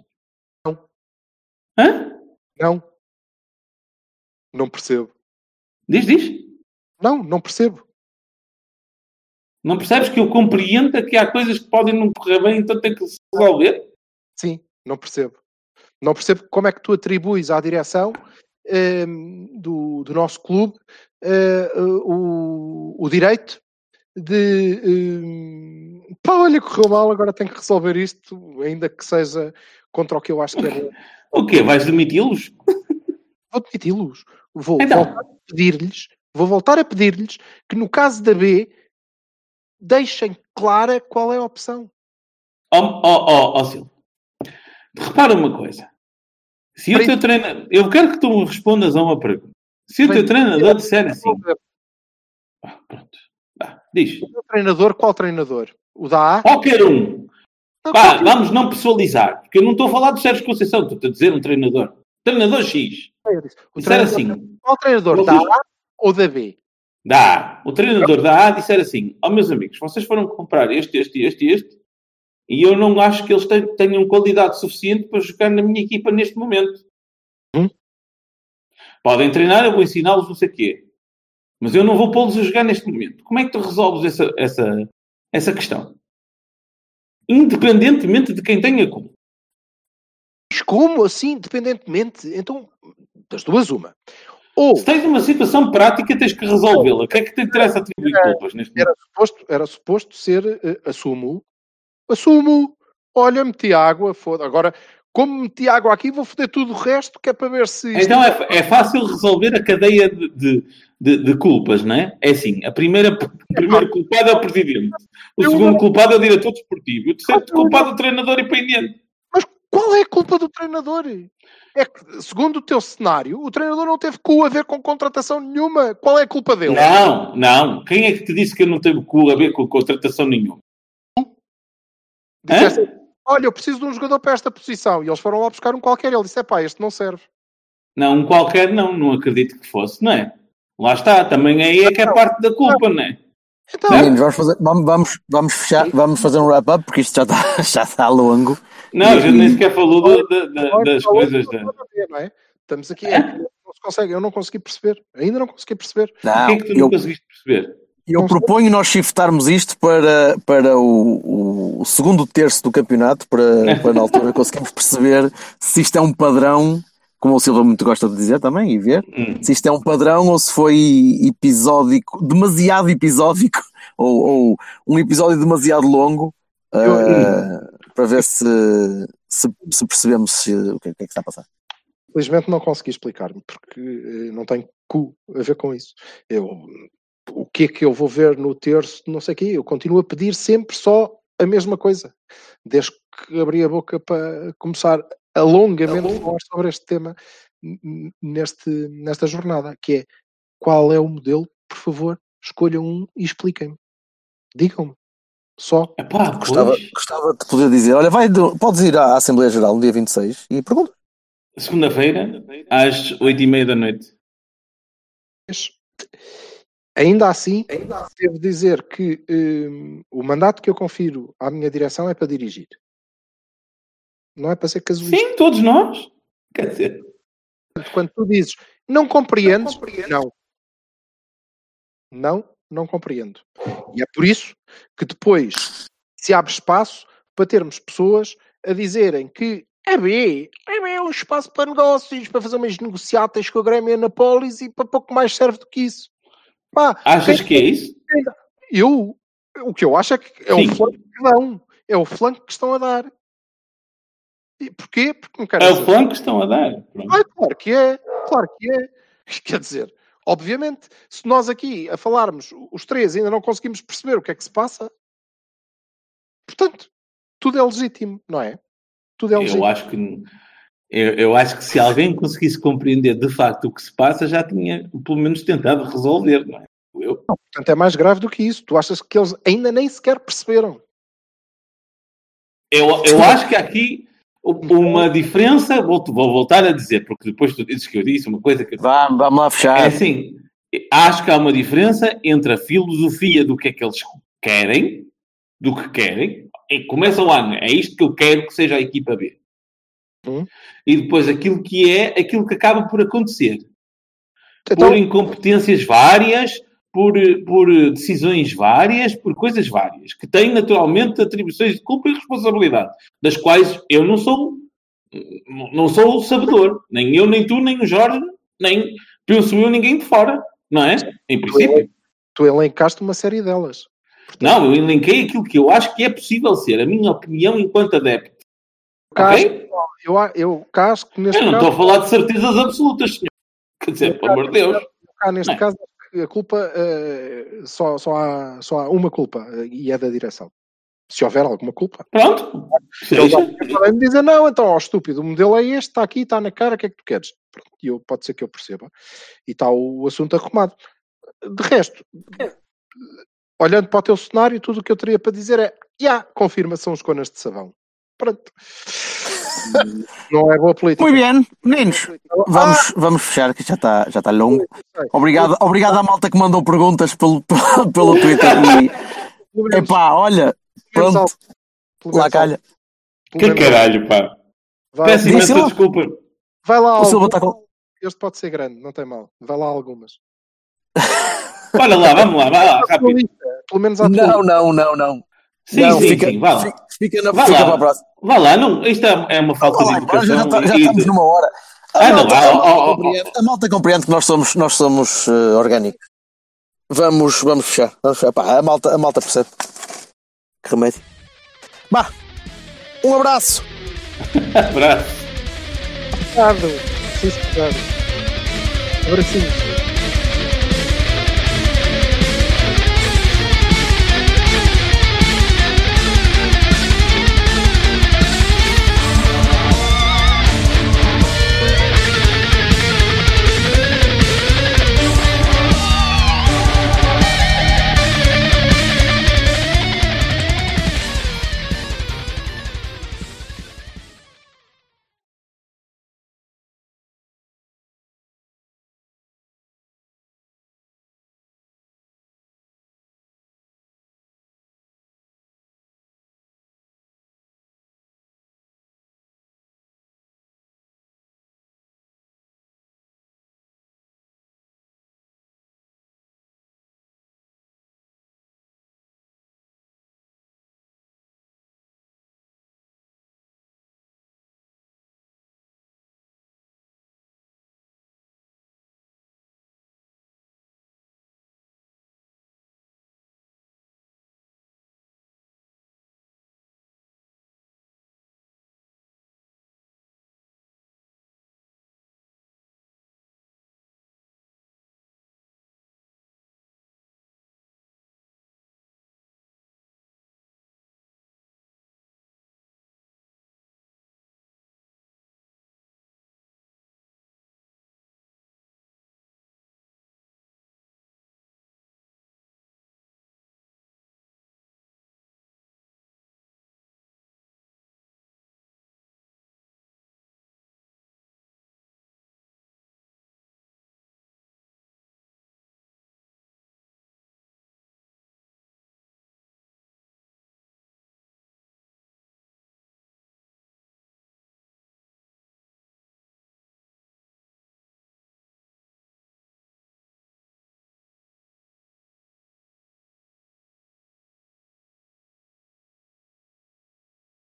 Não. Hã? Não. Não percebo. Diz, diz. Não, não percebo. Não percebes que eu compreendo que há coisas que podem não correr bem, então tem que se resolver? Sim, não percebo. Não percebo como é que tu atribuis à direção ehm, do, do nosso clube eh, eh, o, o direito de ehm, pá, olha, correu mal, agora tenho que resolver isto, ainda que seja contra o que eu acho que é bom. O quê? Vais demiti-los? Vou demiti-los. Vou Então. voltar a pedir-lhes, vou voltar a pedir-lhes que no caso da B deixem clara qual é a opção. Ó oh, oh, oh, oh, Silvio. Repara uma coisa. Se o teu treinador... Eu quero que tu me respondas a uma pergunta. Se o teu treinador disser assim... O Ah, pronto. Vá, diz. meu treinador, qual treinador? O da A? Qualquer um. Não, Pá, vamos não pessoalizar. Porque eu não estou a falar do Sérgio Conceição. Estou a dizer um treinador. Treinador X. O Disser treinador- assim... Qual treinador? Da A ou da B? Da A. O treinador da A disser assim: Ó meus amigos, vocês foram comprar este, este, este e este, e eu não acho que eles ten- tenham qualidade suficiente para jogar na minha equipa neste momento. Hum? Podem treinar, eu vou ensiná-los não sei o quê. Mas eu não vou pô-los a jogar neste momento. Como é que tu resolves essa, essa, essa questão? Independentemente de quem tenha culpa. Mas como assim, independentemente? Então, das duas, uma. Ou Se tens uma situação prática, tens que resolvê-la. O que é que te interessa atribuir culpas neste momento? era suposto, era suposto ser eh, assumo, assumo, olha, meti água, foda. Agora, como meti água aqui, vou foder tudo o resto, que é para ver se isto Então é, é fácil resolver a cadeia de, de, de- de culpas, não é? É assim, a primeira, o primeiro culpado é o presidente, o Eu segundo não- culpado é o diretor desportivo, o terceiro Eu não- culpado é o treinador independente. Mas qual é a culpa do treinador? É que, segundo o teu cenário, o treinador não teve cu a ver com contratação nenhuma. Qual é a culpa dele? Não, não. Quem é que te disse que eu não tenho cu a ver com contratação nenhuma? Disseste, olha, eu preciso de um jogador para esta posição. E eles foram lá buscar um qualquer. Ele disse, é pá, este não serve. Não, um qualquer não, não acredito que fosse, não é? Lá está, também aí é que é parte da culpa, não é? Então, Meninos, vamos fazer, vamos, vamos, vamos fechar, vamos fazer um wrap-up porque isto já está, já está longo. Não, a gente nem sequer falou do- da- Olha, das coisas. Da... não ver, não é? Estamos aqui, é não se consegue, eu não consegui perceber. Ainda não consegui perceber. O Não, que é que tu eu, não conseguiste perceber? Eu proponho nós shiftarmos isto para, para o, o segundo terço do campeonato, para, para na altura conseguirmos perceber se isto é um padrão, como o Silva muito gosta de dizer também e ver, Hum. se isto é um padrão ou se foi episódico, demasiado episódico, ou, ou um episódio demasiado longo, ah, para ver se, se, se percebemos se- o que, é- o que é que está a passar. Felizmente não consegui explicar-me, porque eh, não tem cu a ver com isso. Eu, o que é que eu vou ver no terço, não sei o quê, eu continuo a pedir sempre só a mesma coisa. Desde que abri a boca para começar a longamente a falar sobre este tema neste, nesta jornada, que é qual é o modelo, por favor, escolham um e expliquem-me. Digam-me. Só. Epá, Gostava, gostava de poder dizer, olha, vai, podes ir à Assembleia Geral no dia 26 e pergunta. segunda-feira, às oito e meia da noite. Mas, ainda assim, devo dizer que hum, o mandato que eu confiro à minha direção é para dirigir. Não é para ser casuísta. Sim, todos nós. Quer dizer, Quando tu dizes não compreendes, não. Não, não compreendo. E é por isso que depois se abre espaço para termos pessoas a dizerem que a B, a B é um espaço para negócios, para fazer umas negociatas com a Grêmio a Anápolis e para pouco mais serve do que isso. Pá, achas que é isso? eu, o que eu acho é que é Sim. o flanco que dão. É o flanco que estão a dar. E porquê? Porque não quero É o flanco que estão a dar. Ah, claro que é, claro que é. Quer dizer, obviamente, se nós aqui a falarmos os três ainda não conseguimos perceber o que é que se passa, portanto, tudo é legítimo, não é? Tudo é legítimo. Eu acho que eu, eu acho que se alguém conseguisse compreender de facto o que se passa, já tinha pelo menos tentado resolver, não é? Eu, Portanto, é mais grave do que isso. Tu achas que eles ainda nem sequer perceberam? eu, eu acho que há aqui uma diferença, vou, vou voltar a dizer, porque depois tu dizes que eu disse uma coisa que eu Vamos, vamos lá É fechar. assim, acho que há uma diferença entre a filosofia do que é que eles querem, do que querem, e começa lá, é isto que eu quero que seja a equipa B. Hum. E depois aquilo que é, aquilo que acaba por acontecer. Então, Por incompetências várias, por, por decisões várias, por coisas várias, que têm naturalmente atribuições de culpa e responsabilidade, das quais eu não sou, não sou o sabedor. Nem eu, nem tu, nem o Jorge, nem penso eu, ninguém de fora. Não é? Em princípio. tu elencaste uma série delas. Não, eu elenquei aquilo que eu acho que é possível ser. A minha opinião enquanto adepto. Casco, Ok? eu, eu casco neste Eu não caso, estou a falar de certezas absolutas, senhor. Quer dizer, pelo amor de Deus. neste Não caso a culpa eh, só, só, há, só há uma culpa eh, e é da direção. Se houver alguma culpa. Pronto. Podem me dizer, não, então, ó, estúpido, o modelo é este, está aqui, está na cara, o que é que tu queres? Pronto, e eu, pode ser que eu perceba. E está o, assunto arrumado. De resto, olhando para o teu cenário, tudo o que eu teria para dizer é, já, confirma, são os conas de sabão. Pronto. não é boa política. Muito bem, meninos, vamos, vamos fechar, que já está já tá longo. Obrigado, obrigado à malta que mandou perguntas pelo, pelo, Twitter. E, epá, olha, pronto, lá calha. Que caralho, pá. Vai, Peço imensa desculpa. vai lá O Silva algumas. está com. Este pode ser grande, não tem mal. Vai lá algumas. Olha lá, vamos lá, vai lá, rápido. Pelo menos à Não, não, não, não. Sim, não, sim, fica, sim, vai lá. fica, fica na, Vai fica lá. para a próxima. Vá lá, não, isto é é uma falta Vá de lá, embora, já, educação. tá- já estamos numa hora. A Ah, não, malta, ah, a malta oh, oh, oh, compreende, a malta compreende que nós somos, nós somos eh, orgânicos. Vamos, vamos fechar. Vamos fechar. Pá, a, malta, a malta percebe. Que remédio. Bah, um abraço. Abraço. Obrigado. Abracinhos.